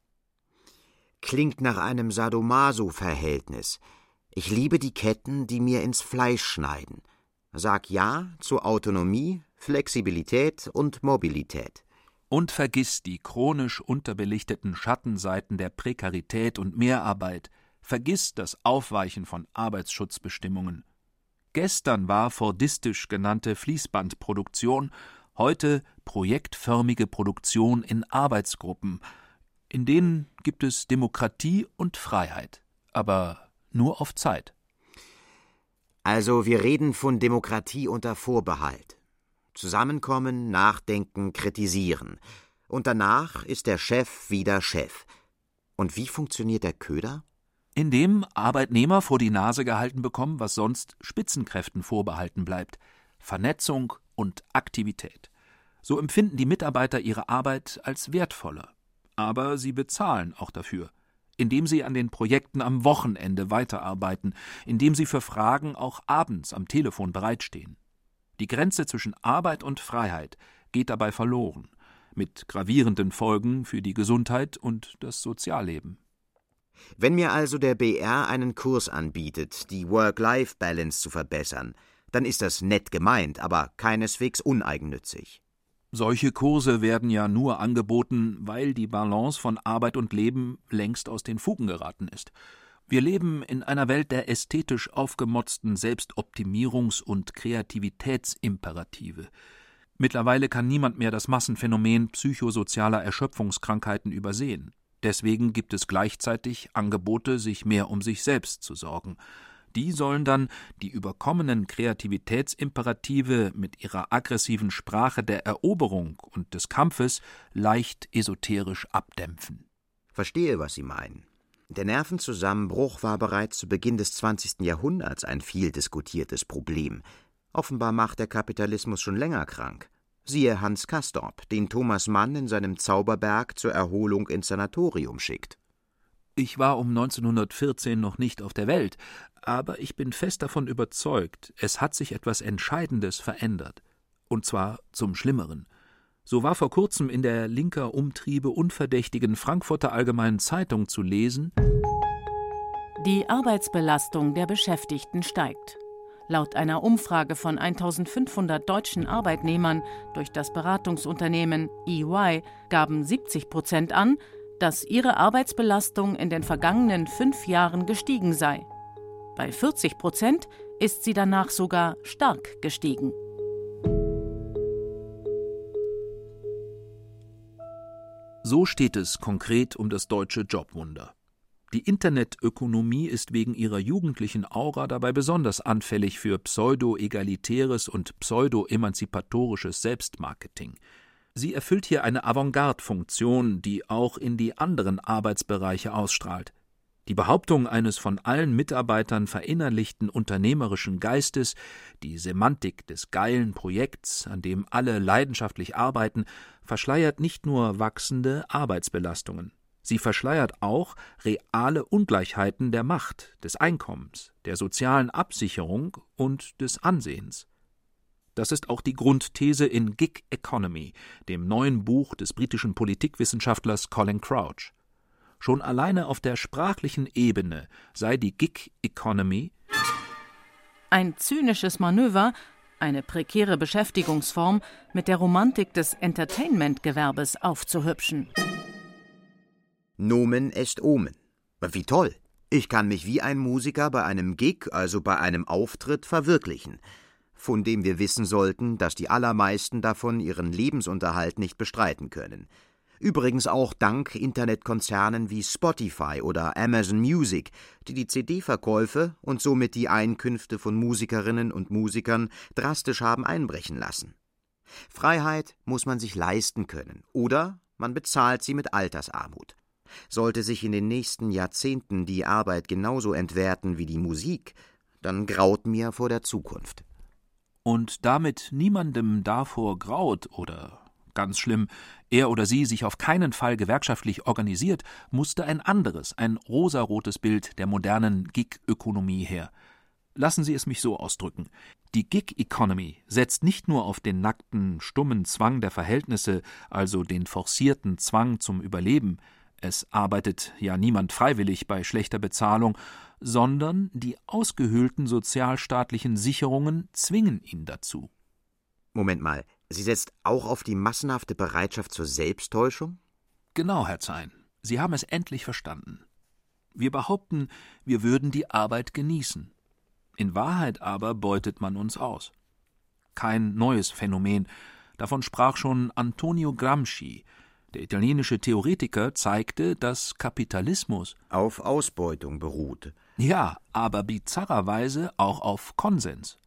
Klingt nach einem Sadomaso-Verhältnis. Ich liebe die Ketten, die mir ins Fleisch schneiden. Sag Ja zu Autonomie, Flexibilität und Mobilität. Und vergiss die chronisch unterbelichteten Schattenseiten der Prekarität und Mehrarbeit. Vergiss das Aufweichen von Arbeitsschutzbestimmungen. Gestern war fordistisch genannte Fließbandproduktion, heute projektförmige Produktion in Arbeitsgruppen – in denen gibt es Demokratie und Freiheit, aber nur auf Zeit. Also wir reden von Demokratie unter Vorbehalt. Zusammenkommen, nachdenken, kritisieren. Und danach ist der Chef wieder Chef. Und wie funktioniert der Köder? Indem Arbeitnehmer vor die Nase gehalten bekommen, was sonst Spitzenkräften vorbehalten bleibt. Vernetzung und Aktivität. So empfinden die Mitarbeiter ihre Arbeit als wertvoller aber sie bezahlen auch dafür, indem sie an den Projekten am Wochenende weiterarbeiten, indem sie für Fragen auch abends am Telefon bereitstehen. Die Grenze zwischen Arbeit und Freiheit geht dabei verloren, mit gravierenden Folgen für die Gesundheit und das Sozialleben. Wenn mir also der BR einen Kurs anbietet, die Work-Life-Balance zu verbessern, dann ist das nett gemeint, aber keineswegs uneigennützig. Solche Kurse werden ja nur angeboten, weil die Balance von Arbeit und Leben längst aus den Fugen geraten ist. Wir leben in einer Welt der ästhetisch aufgemotzten Selbstoptimierungs- und Kreativitätsimperative. Mittlerweile kann niemand mehr das Massenphänomen psychosozialer Erschöpfungskrankheiten übersehen. Deswegen gibt es gleichzeitig Angebote, sich mehr um sich selbst zu sorgen. Die sollen dann die überkommenen Kreativitätsimperative mit ihrer aggressiven Sprache der Eroberung und des Kampfes leicht esoterisch abdämpfen. Verstehe, was Sie meinen. Der Nervenzusammenbruch war bereits zu Beginn des 20. Jahrhunderts ein viel diskutiertes Problem. Offenbar macht der Kapitalismus schon länger krank. Siehe Hans Castorp, den Thomas Mann in seinem Zauberberg zur Erholung ins Sanatorium schickt. Ich war um 1914 noch nicht auf der Welt, aber ich bin fest davon überzeugt, es hat sich etwas Entscheidendes verändert. Und zwar zum Schlimmeren. So war vor kurzem in der linker Umtriebe unverdächtigen Frankfurter Allgemeinen Zeitung zu lesen Die Arbeitsbelastung der Beschäftigten steigt. Laut einer Umfrage von 1500 deutschen Arbeitnehmern durch das Beratungsunternehmen EY gaben 70 Prozent an, dass ihre Arbeitsbelastung in den vergangenen fünf Jahren gestiegen sei. Bei 40 Prozent ist sie danach sogar stark gestiegen. So steht es konkret um das deutsche Jobwunder. Die Internetökonomie ist wegen ihrer jugendlichen Aura dabei besonders anfällig für pseudo-egalitäres und pseudo-emanzipatorisches Selbstmarketing. Sie erfüllt hier eine Avantgarde-Funktion, die auch in die anderen Arbeitsbereiche ausstrahlt. Die Behauptung eines von allen Mitarbeitern verinnerlichten unternehmerischen Geistes, die Semantik des geilen Projekts, an dem alle leidenschaftlich arbeiten, verschleiert nicht nur wachsende Arbeitsbelastungen. Sie verschleiert auch reale Ungleichheiten der Macht, des Einkommens, der sozialen Absicherung und des Ansehens. Das ist auch die Grundthese in Gig Economy, dem neuen Buch des britischen Politikwissenschaftlers Colin Crouch. Schon alleine auf der sprachlichen Ebene sei die Gig Economy ein zynisches Manöver, eine prekäre Beschäftigungsform mit der Romantik des Entertainment-Gewerbes aufzuhübschen. Nomen est Omen. Wie toll! Ich kann mich wie ein Musiker bei einem Gig, also bei einem Auftritt, verwirklichen, von dem wir wissen sollten, dass die allermeisten davon ihren Lebensunterhalt nicht bestreiten können. Übrigens auch dank Internetkonzernen wie Spotify oder Amazon Music, die die CD-Verkäufe und somit die Einkünfte von Musikerinnen und Musikern drastisch haben einbrechen lassen. Freiheit muss man sich leisten können oder man bezahlt sie mit Altersarmut. Sollte sich in den nächsten Jahrzehnten die Arbeit genauso entwerten wie die Musik, dann graut mir vor der Zukunft. Und damit niemandem davor graut oder ganz schlimm, er oder sie sich auf keinen Fall gewerkschaftlich organisiert, musste ein anderes, ein rosarotes Bild der modernen Gig-Ökonomie her. Lassen Sie es mich so ausdrücken. Die Gig-Economy setzt nicht nur auf den nackten, stummen Zwang der Verhältnisse, also den forcierten Zwang zum Überleben, es arbeitet ja niemand freiwillig bei schlechter Bezahlung, sondern die ausgehöhlten sozialstaatlichen Sicherungen zwingen ihn dazu. Moment mal, sie setzt auch auf die massenhafte Bereitschaft zur Selbsttäuschung? Genau, Herr Zein. Sie haben es endlich verstanden. Wir behaupten, wir würden die Arbeit genießen. In Wahrheit aber beutet man uns aus. Kein neues Phänomen. Davon sprach schon Antonio Gramsci, der italienische Theoretiker zeigte, dass Kapitalismus auf Ausbeutung beruht. Ja, aber bizarrerweise auch auf Konsens.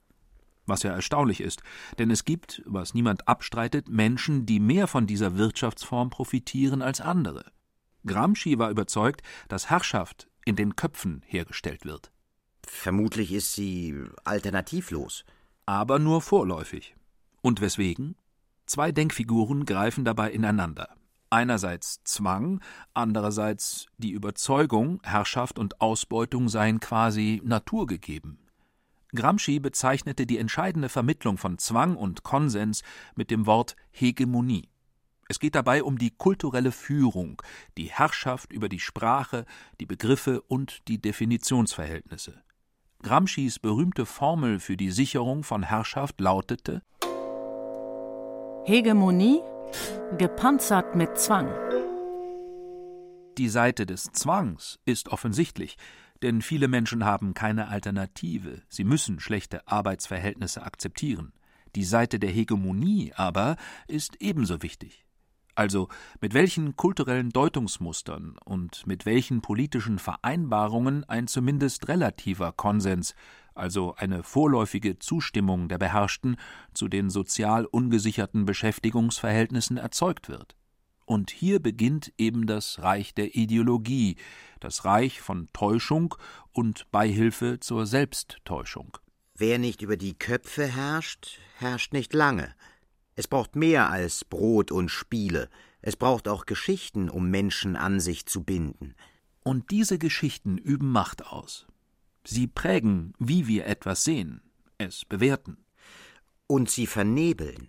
Was ja erstaunlich ist, denn es gibt, was niemand abstreitet, Menschen, die mehr von dieser Wirtschaftsform profitieren als andere. Gramsci war überzeugt, dass Herrschaft in den Köpfen hergestellt wird. Vermutlich ist sie alternativlos. Aber nur vorläufig. Und weswegen? Zwei Denkfiguren greifen dabei ineinander einerseits Zwang, andererseits die Überzeugung, Herrschaft und Ausbeutung seien quasi naturgegeben. Gramsci bezeichnete die entscheidende Vermittlung von Zwang und Konsens mit dem Wort Hegemonie. Es geht dabei um die kulturelle Führung, die Herrschaft über die Sprache, die Begriffe und die Definitionsverhältnisse. Gramscis berühmte Formel für die Sicherung von Herrschaft lautete Hegemonie Gepanzert mit Zwang. Die Seite des Zwangs ist offensichtlich, denn viele Menschen haben keine Alternative, sie müssen schlechte Arbeitsverhältnisse akzeptieren. Die Seite der Hegemonie aber ist ebenso wichtig. Also mit welchen kulturellen Deutungsmustern und mit welchen politischen Vereinbarungen ein zumindest relativer Konsens also eine vorläufige Zustimmung der Beherrschten zu den sozial ungesicherten Beschäftigungsverhältnissen erzeugt wird. Und hier beginnt eben das Reich der Ideologie, das Reich von Täuschung und Beihilfe zur Selbsttäuschung. Wer nicht über die Köpfe herrscht, herrscht nicht lange. Es braucht mehr als Brot und Spiele, es braucht auch Geschichten, um Menschen an sich zu binden. Und diese Geschichten üben Macht aus. Sie prägen, wie wir etwas sehen, es bewerten. Und sie vernebeln.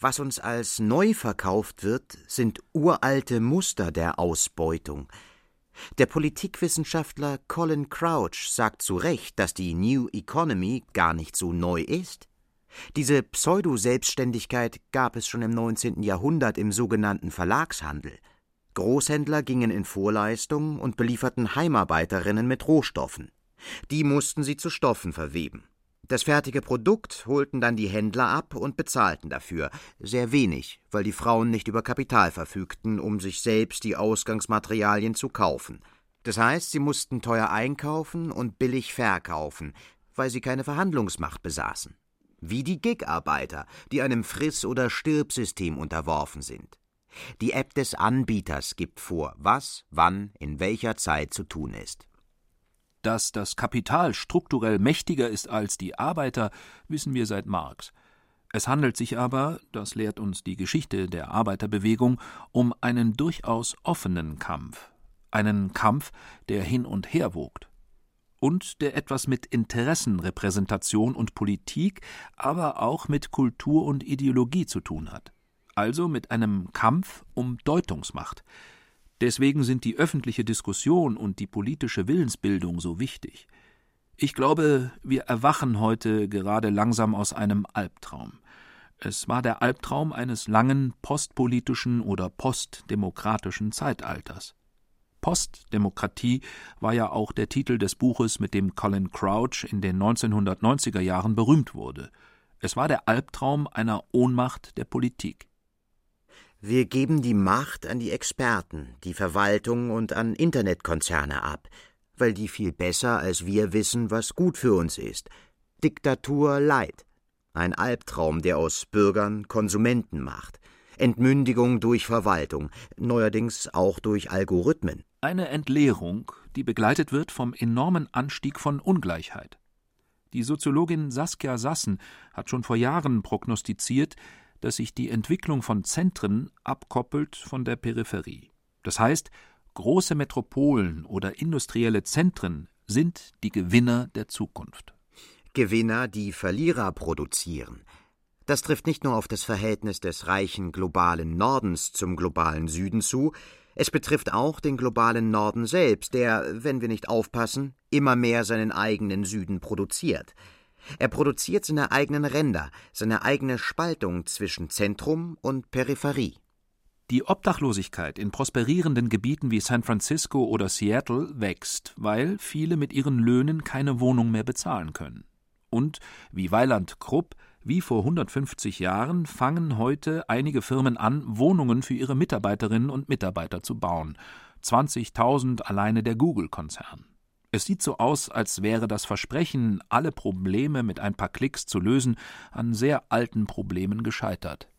Was uns als neu verkauft wird, sind uralte Muster der Ausbeutung. Der Politikwissenschaftler Colin Crouch sagt zu Recht, dass die New Economy gar nicht so neu ist. Diese Pseudo-Selbstständigkeit gab es schon im 19. Jahrhundert im sogenannten Verlagshandel. Großhändler gingen in Vorleistung und belieferten Heimarbeiterinnen mit Rohstoffen. Die mussten sie zu Stoffen verweben. Das fertige Produkt holten dann die Händler ab und bezahlten dafür sehr wenig, weil die Frauen nicht über Kapital verfügten, um sich selbst die Ausgangsmaterialien zu kaufen. Das heißt, sie mussten teuer einkaufen und billig verkaufen, weil sie keine Verhandlungsmacht besaßen. Wie die Gig-Arbeiter, die einem Friss- oder Stirbsystem unterworfen sind. Die App des Anbieters gibt vor, was, wann, in welcher Zeit zu tun ist. Dass das Kapital strukturell mächtiger ist als die Arbeiter, wissen wir seit Marx. Es handelt sich aber, das lehrt uns die Geschichte der Arbeiterbewegung, um einen durchaus offenen Kampf, einen Kampf, der hin und her wogt. Und der etwas mit Interessenrepräsentation und Politik, aber auch mit Kultur und Ideologie zu tun hat, also mit einem Kampf um Deutungsmacht, Deswegen sind die öffentliche Diskussion und die politische Willensbildung so wichtig. Ich glaube, wir erwachen heute gerade langsam aus einem Albtraum. Es war der Albtraum eines langen postpolitischen oder postdemokratischen Zeitalters. Postdemokratie war ja auch der Titel des Buches, mit dem Colin Crouch in den 1990er Jahren berühmt wurde. Es war der Albtraum einer Ohnmacht der Politik. Wir geben die Macht an die Experten, die Verwaltung und an Internetkonzerne ab, weil die viel besser als wir wissen, was gut für uns ist. Diktatur Leid. Ein Albtraum, der aus Bürgern Konsumenten macht. Entmündigung durch Verwaltung, neuerdings auch durch Algorithmen. Eine Entleerung, die begleitet wird vom enormen Anstieg von Ungleichheit. Die Soziologin Saskia Sassen hat schon vor Jahren prognostiziert, dass sich die Entwicklung von Zentren abkoppelt von der Peripherie. Das heißt, große Metropolen oder industrielle Zentren sind die Gewinner der Zukunft. Gewinner, die Verlierer produzieren. Das trifft nicht nur auf das Verhältnis des reichen globalen Nordens zum globalen Süden zu, es betrifft auch den globalen Norden selbst, der, wenn wir nicht aufpassen, immer mehr seinen eigenen Süden produziert. Er produziert seine eigenen Ränder, seine eigene Spaltung zwischen Zentrum und Peripherie. Die Obdachlosigkeit in prosperierenden Gebieten wie San Francisco oder Seattle wächst, weil viele mit ihren Löhnen keine Wohnung mehr bezahlen können. Und, wie Weiland Krupp, wie vor 150 Jahren fangen heute einige Firmen an, Wohnungen für ihre Mitarbeiterinnen und Mitarbeiter zu bauen. 20.000 alleine der Google-Konzern. Es sieht so aus, als wäre das Versprechen, alle Probleme mit ein paar Klicks zu lösen, an sehr alten Problemen gescheitert.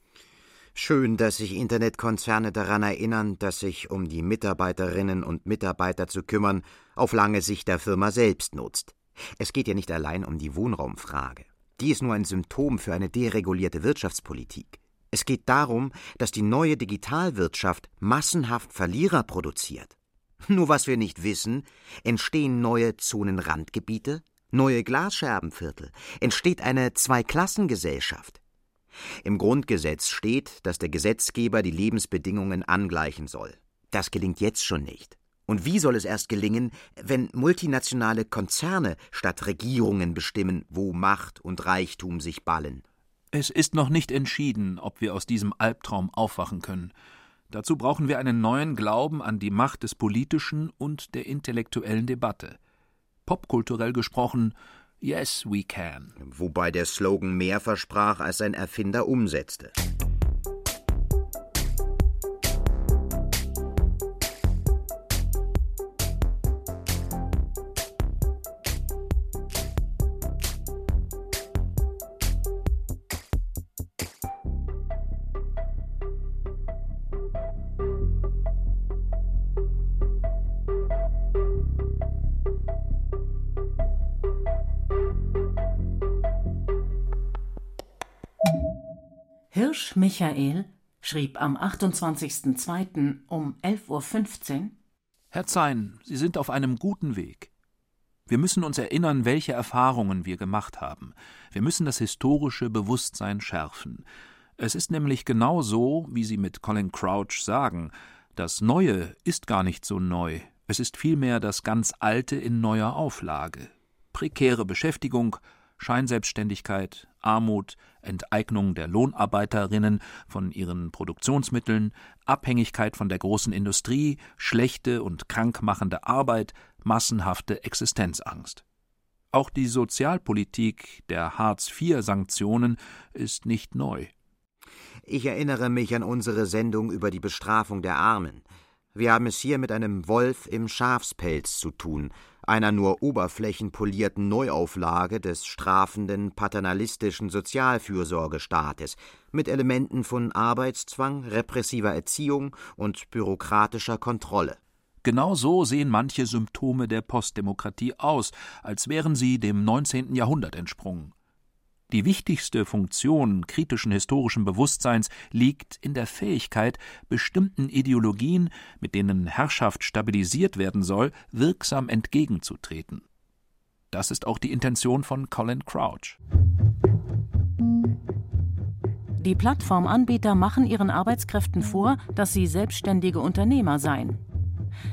Schön, dass sich Internetkonzerne daran erinnern, dass sich um die Mitarbeiterinnen und Mitarbeiter zu kümmern auf lange Sicht der Firma selbst nutzt. Es geht ja nicht allein um die Wohnraumfrage. Die ist nur ein Symptom für eine deregulierte Wirtschaftspolitik. Es geht darum, dass die neue Digitalwirtschaft massenhaft Verlierer produziert. Nur was wir nicht wissen, entstehen neue Zonenrandgebiete, neue Glasscherbenviertel, entsteht eine Zweiklassengesellschaft. Im Grundgesetz steht, dass der Gesetzgeber die Lebensbedingungen angleichen soll. Das gelingt jetzt schon nicht. Und wie soll es erst gelingen, wenn multinationale Konzerne statt Regierungen bestimmen, wo Macht und Reichtum sich ballen? Es ist noch nicht entschieden, ob wir aus diesem Albtraum aufwachen können. Dazu brauchen wir einen neuen Glauben an die Macht des politischen und der intellektuellen Debatte. Popkulturell gesprochen, yes, we can. Wobei der Slogan mehr versprach, als sein Erfinder umsetzte. Hirsch Michael schrieb am 28.02. um 11.15 Uhr Herr Zein, Sie sind auf einem guten Weg. Wir müssen uns erinnern, welche Erfahrungen wir gemacht haben. Wir müssen das historische Bewusstsein schärfen. Es ist nämlich genau so, wie Sie mit Colin Crouch sagen, das Neue ist gar nicht so neu, Es ist vielmehr das ganz Alte in neuer Auflage. Prekäre Beschäftigung, Scheinselbstständigkeit, Armut, Enteignung der Lohnarbeiterinnen von ihren Produktionsmitteln, Abhängigkeit von der großen Industrie, schlechte und krankmachende Arbeit, massenhafte Existenzangst. Auch die Sozialpolitik der Hartz-IV-Sanktionen ist nicht neu. Ich erinnere mich an unsere Sendung über die Bestrafung der Armen. Wir haben es hier mit einem Wolf im Schafspelz zu tun, einer nur oberflächenpolierten Neuauflage des strafenden, paternalistischen Sozialfürsorgestaates, mit Elementen von Arbeitszwang, repressiver Erziehung und bürokratischer Kontrolle. Genau so sehen manche Symptome der Postdemokratie aus, als wären sie dem 19. Jahrhundert entsprungen. Die wichtigste Funktion kritischen historischen Bewusstseins liegt in der Fähigkeit, bestimmten Ideologien, mit denen Herrschaft stabilisiert werden soll, wirksam entgegenzutreten. Das ist auch die Intention von Colin Crouch. Die Plattformanbieter machen ihren Arbeitskräften vor, dass sie selbstständige Unternehmer seien,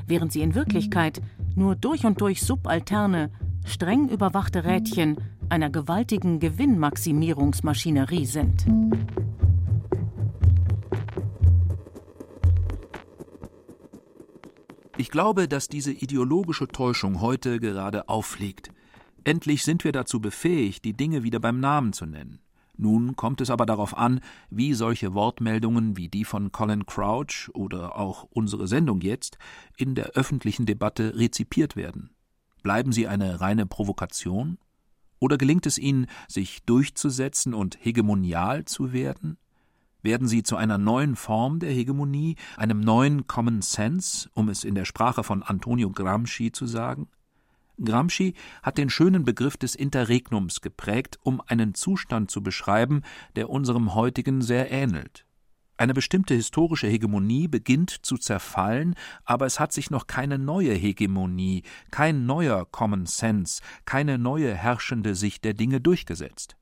während sie in Wirklichkeit nur durch und durch subalterne, streng überwachte Rädchen einer gewaltigen Gewinnmaximierungsmaschinerie sind. Ich glaube, dass diese ideologische Täuschung heute gerade auffliegt. Endlich sind wir dazu befähigt, die Dinge wieder beim Namen zu nennen. Nun kommt es aber darauf an, wie solche Wortmeldungen wie die von Colin Crouch oder auch unsere Sendung jetzt in der öffentlichen Debatte rezipiert werden. Bleiben sie eine reine Provokation oder gelingt es ihnen, sich durchzusetzen und hegemonial zu werden? Werden sie zu einer neuen Form der Hegemonie, einem neuen Common Sense, um es in der Sprache von Antonio Gramsci zu sagen? Gramsci hat den schönen Begriff des Interregnums geprägt, um einen Zustand zu beschreiben, der unserem heutigen sehr ähnelt. Eine bestimmte historische Hegemonie beginnt zu zerfallen, aber es hat sich noch keine neue Hegemonie, kein neuer Common Sense, keine neue herrschende Sicht der Dinge durchgesetzt.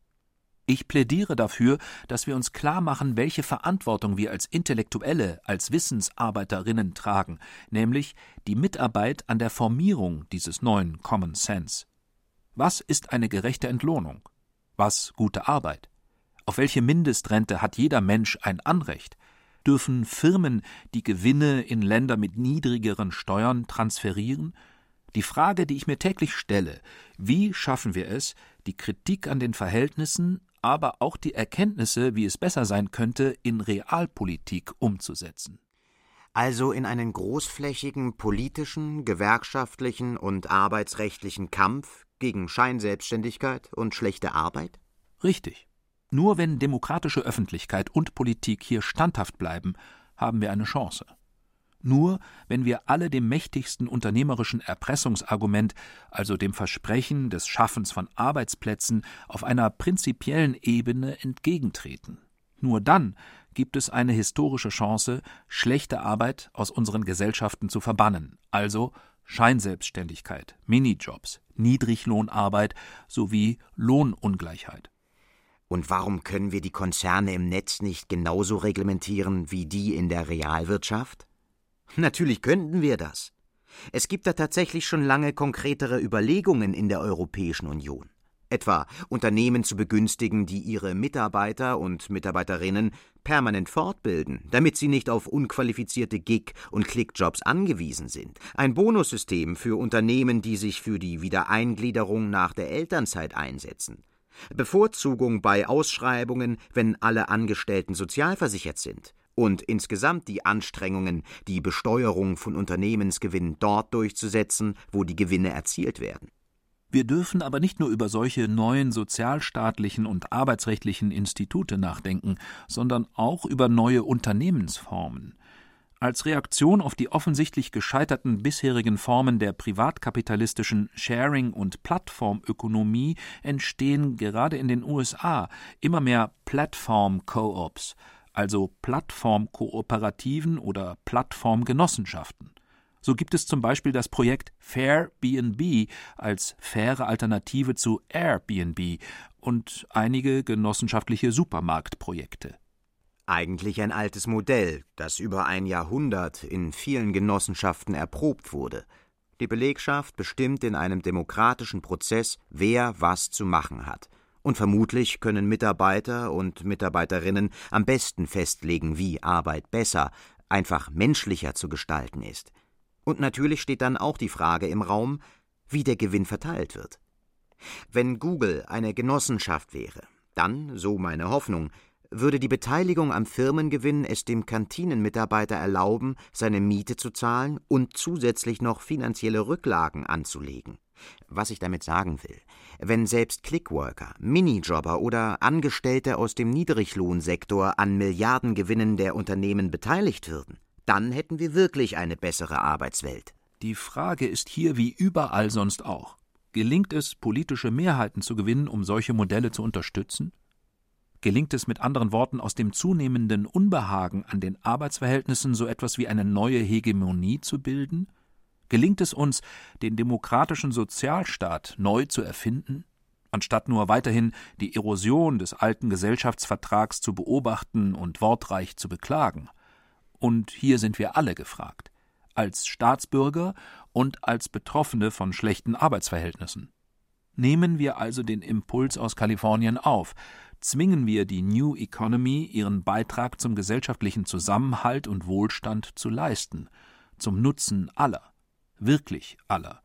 Ich plädiere dafür, dass wir uns klar machen, welche Verantwortung wir als Intellektuelle, als Wissensarbeiterinnen tragen, nämlich die Mitarbeit an der Formierung dieses neuen Common Sense. Was ist eine gerechte Entlohnung? Was gute Arbeit? Auf welche Mindestrente hat jeder Mensch ein Anrecht? Dürfen Firmen die Gewinne in Länder mit niedrigeren Steuern transferieren? Die Frage, die ich mir täglich stelle, wie schaffen wir es, die Kritik an den Verhältnissen, aber auch die Erkenntnisse, wie es besser sein könnte, in Realpolitik umzusetzen? Also in einen großflächigen politischen, gewerkschaftlichen und arbeitsrechtlichen Kampf gegen Scheinselbstständigkeit und schlechte Arbeit? Richtig. Nur wenn demokratische Öffentlichkeit und Politik hier standhaft bleiben, haben wir eine Chance. Nur wenn wir alle dem mächtigsten unternehmerischen Erpressungsargument, also dem Versprechen des Schaffens von Arbeitsplätzen, auf einer prinzipiellen Ebene entgegentreten. Nur dann gibt es eine historische Chance, schlechte Arbeit aus unseren Gesellschaften zu verbannen, also Scheinselbstständigkeit, Minijobs, Niedriglohnarbeit sowie Lohnungleichheit. Und warum können wir die Konzerne im Netz nicht genauso reglementieren wie die in der Realwirtschaft? Natürlich könnten wir das. Es gibt da tatsächlich schon lange konkretere Überlegungen in der Europäischen Union. Etwa Unternehmen zu begünstigen, die ihre Mitarbeiter und Mitarbeiterinnen permanent fortbilden, damit sie nicht auf unqualifizierte Gig- und Klickjobs angewiesen sind. Ein Bonussystem für Unternehmen, die sich für die Wiedereingliederung nach der Elternzeit einsetzen. Bevorzugung bei Ausschreibungen, wenn alle Angestellten sozialversichert sind und insgesamt die Anstrengungen, die Besteuerung von Unternehmensgewinnen dort durchzusetzen, wo die Gewinne erzielt werden. Wir dürfen aber nicht nur über solche neuen sozialstaatlichen und arbeitsrechtlichen Institute nachdenken, sondern auch über neue Unternehmensformen. Als Reaktion auf die offensichtlich gescheiterten bisherigen Formen der privatkapitalistischen Sharing- und Plattformökonomie entstehen gerade in den USA immer mehr Plattform-Co-ops, also Plattformkooperativen oder Plattformgenossenschaften. So gibt es zum Beispiel das Projekt Fairbnb als faire Alternative zu Airbnb und einige genossenschaftliche Supermarktprojekte. Eigentlich ein altes Modell, das über ein Jahrhundert in vielen Genossenschaften erprobt wurde. Die Belegschaft bestimmt in einem demokratischen Prozess, wer was zu machen hat. Und vermutlich können Mitarbeiter und Mitarbeiterinnen am besten festlegen, wie Arbeit besser, einfach menschlicher zu gestalten ist. Und natürlich steht dann auch die Frage im Raum, wie der Gewinn verteilt wird. Wenn Google eine Genossenschaft wäre, dann, so meine Hoffnung, würde die Beteiligung am Firmengewinn es dem Kantinenmitarbeiter erlauben, seine Miete zu zahlen und zusätzlich noch finanzielle Rücklagen anzulegen. Was ich damit sagen will, wenn selbst Clickworker, Minijobber oder Angestellte aus dem Niedriglohnsektor an Milliardengewinnen der Unternehmen beteiligt würden, dann hätten wir wirklich eine bessere Arbeitswelt. Die Frage ist hier wie überall sonst auch. Gelingt es, politische Mehrheiten zu gewinnen, um solche Modelle zu unterstützen? Gelingt es mit anderen Worten aus dem zunehmenden Unbehagen an den Arbeitsverhältnissen so etwas wie eine neue Hegemonie zu bilden? Gelingt es uns, den demokratischen Sozialstaat neu zu erfinden, anstatt nur weiterhin die Erosion des alten Gesellschaftsvertrags zu beobachten und wortreich zu beklagen? Und hier sind wir alle gefragt, als Staatsbürger und als Betroffene von schlechten Arbeitsverhältnissen. Nehmen wir also den Impuls aus Kalifornien auf, zwingen wir die New Economy, ihren Beitrag zum gesellschaftlichen Zusammenhalt und Wohlstand zu leisten, zum Nutzen aller, wirklich aller.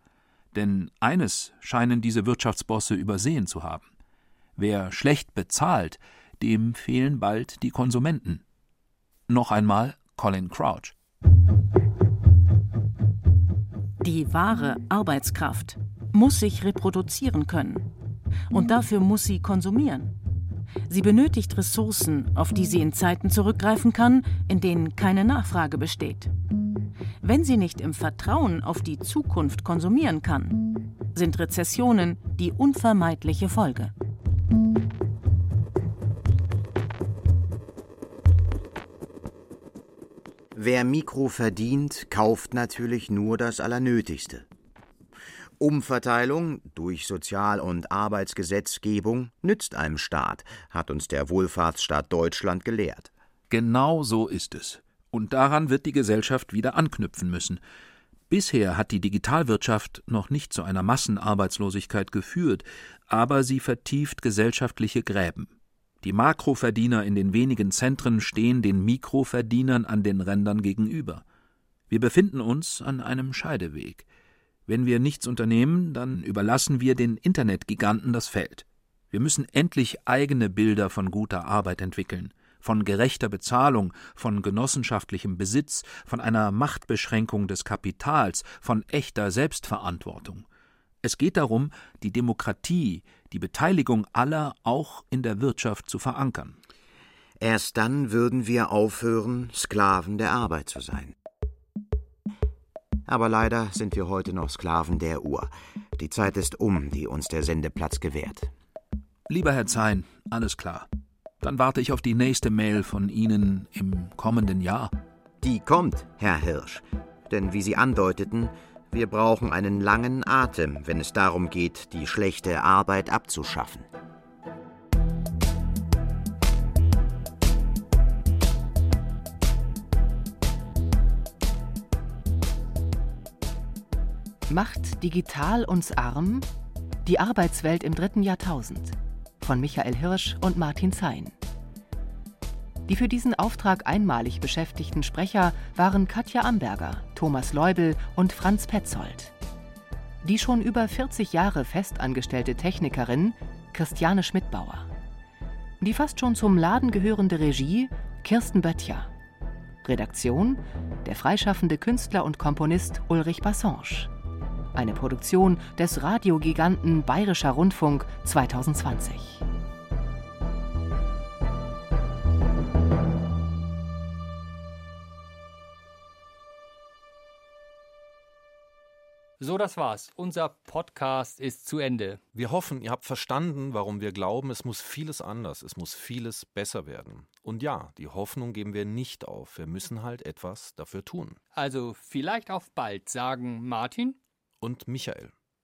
Denn eines scheinen diese Wirtschaftsbosse übersehen zu haben. Wer schlecht bezahlt, dem fehlen bald die Konsumenten. Noch einmal Colin Crouch. Die wahre Arbeitskraft muss sich reproduzieren können. Und dafür muss sie konsumieren. Sie benötigt Ressourcen, auf die sie in Zeiten zurückgreifen kann, in denen keine Nachfrage besteht. Wenn sie nicht im Vertrauen auf die Zukunft konsumieren kann, sind Rezessionen die unvermeidliche Folge. Wer Mikro verdient, kauft natürlich nur das Allernötigste. Umverteilung durch Sozial- und Arbeitsgesetzgebung nützt einem Staat, hat uns der Wohlfahrtsstaat Deutschland gelehrt. Genau so ist es. Und daran wird die Gesellschaft wieder anknüpfen müssen. Bisher hat die Digitalwirtschaft noch nicht zu einer Massenarbeitslosigkeit geführt, aber sie vertieft gesellschaftliche Gräben. Die Makroverdiener in den wenigen Zentren stehen den Mikroverdienern an den Rändern gegenüber. Wir befinden uns an einem Scheideweg. Wenn wir nichts unternehmen, dann überlassen wir den Internetgiganten das Feld. Wir müssen endlich eigene Bilder von guter Arbeit entwickeln, von gerechter Bezahlung, von genossenschaftlichem Besitz, von einer Machtbeschränkung des Kapitals, von echter Selbstverantwortung. Es geht darum, die Demokratie, die Beteiligung aller auch in der Wirtschaft zu verankern. Erst dann würden wir aufhören, Sklaven der Arbeit zu sein. Aber leider sind wir heute noch Sklaven der Uhr. Die Zeit ist um, die uns der Sendeplatz gewährt. Lieber Herr Zein, alles klar. Dann warte ich auf die nächste Mail von Ihnen im kommenden Jahr. Die kommt, Herr Hirsch. Denn wie Sie andeuteten, wir brauchen einen langen Atem, wenn es darum geht, die schlechte Arbeit abzuschaffen. Macht digital uns arm? Die Arbeitswelt im dritten Jahrtausend von Michael Hirsch und Martin Zein. Die für diesen Auftrag einmalig beschäftigten Sprecher waren Katja Amberger, Thomas Leubel und Franz Petzold. Die schon über 40 Jahre festangestellte Technikerin Christiane Schmidbauer. Die fast schon zum Laden gehörende Regie Kirsten Böttcher. Redaktion der freischaffende Künstler und Komponist Ulrich Bassange eine Produktion des Radiogiganten Bayerischer Rundfunk 2020. So, das war's. Unser Podcast ist zu Ende. Wir hoffen, ihr habt verstanden, warum wir glauben, es muss vieles anders, es muss vieles besser werden. Und ja, die Hoffnung geben wir nicht auf. Wir müssen halt etwas dafür tun. Also vielleicht auf bald, sagen Martin und Michael.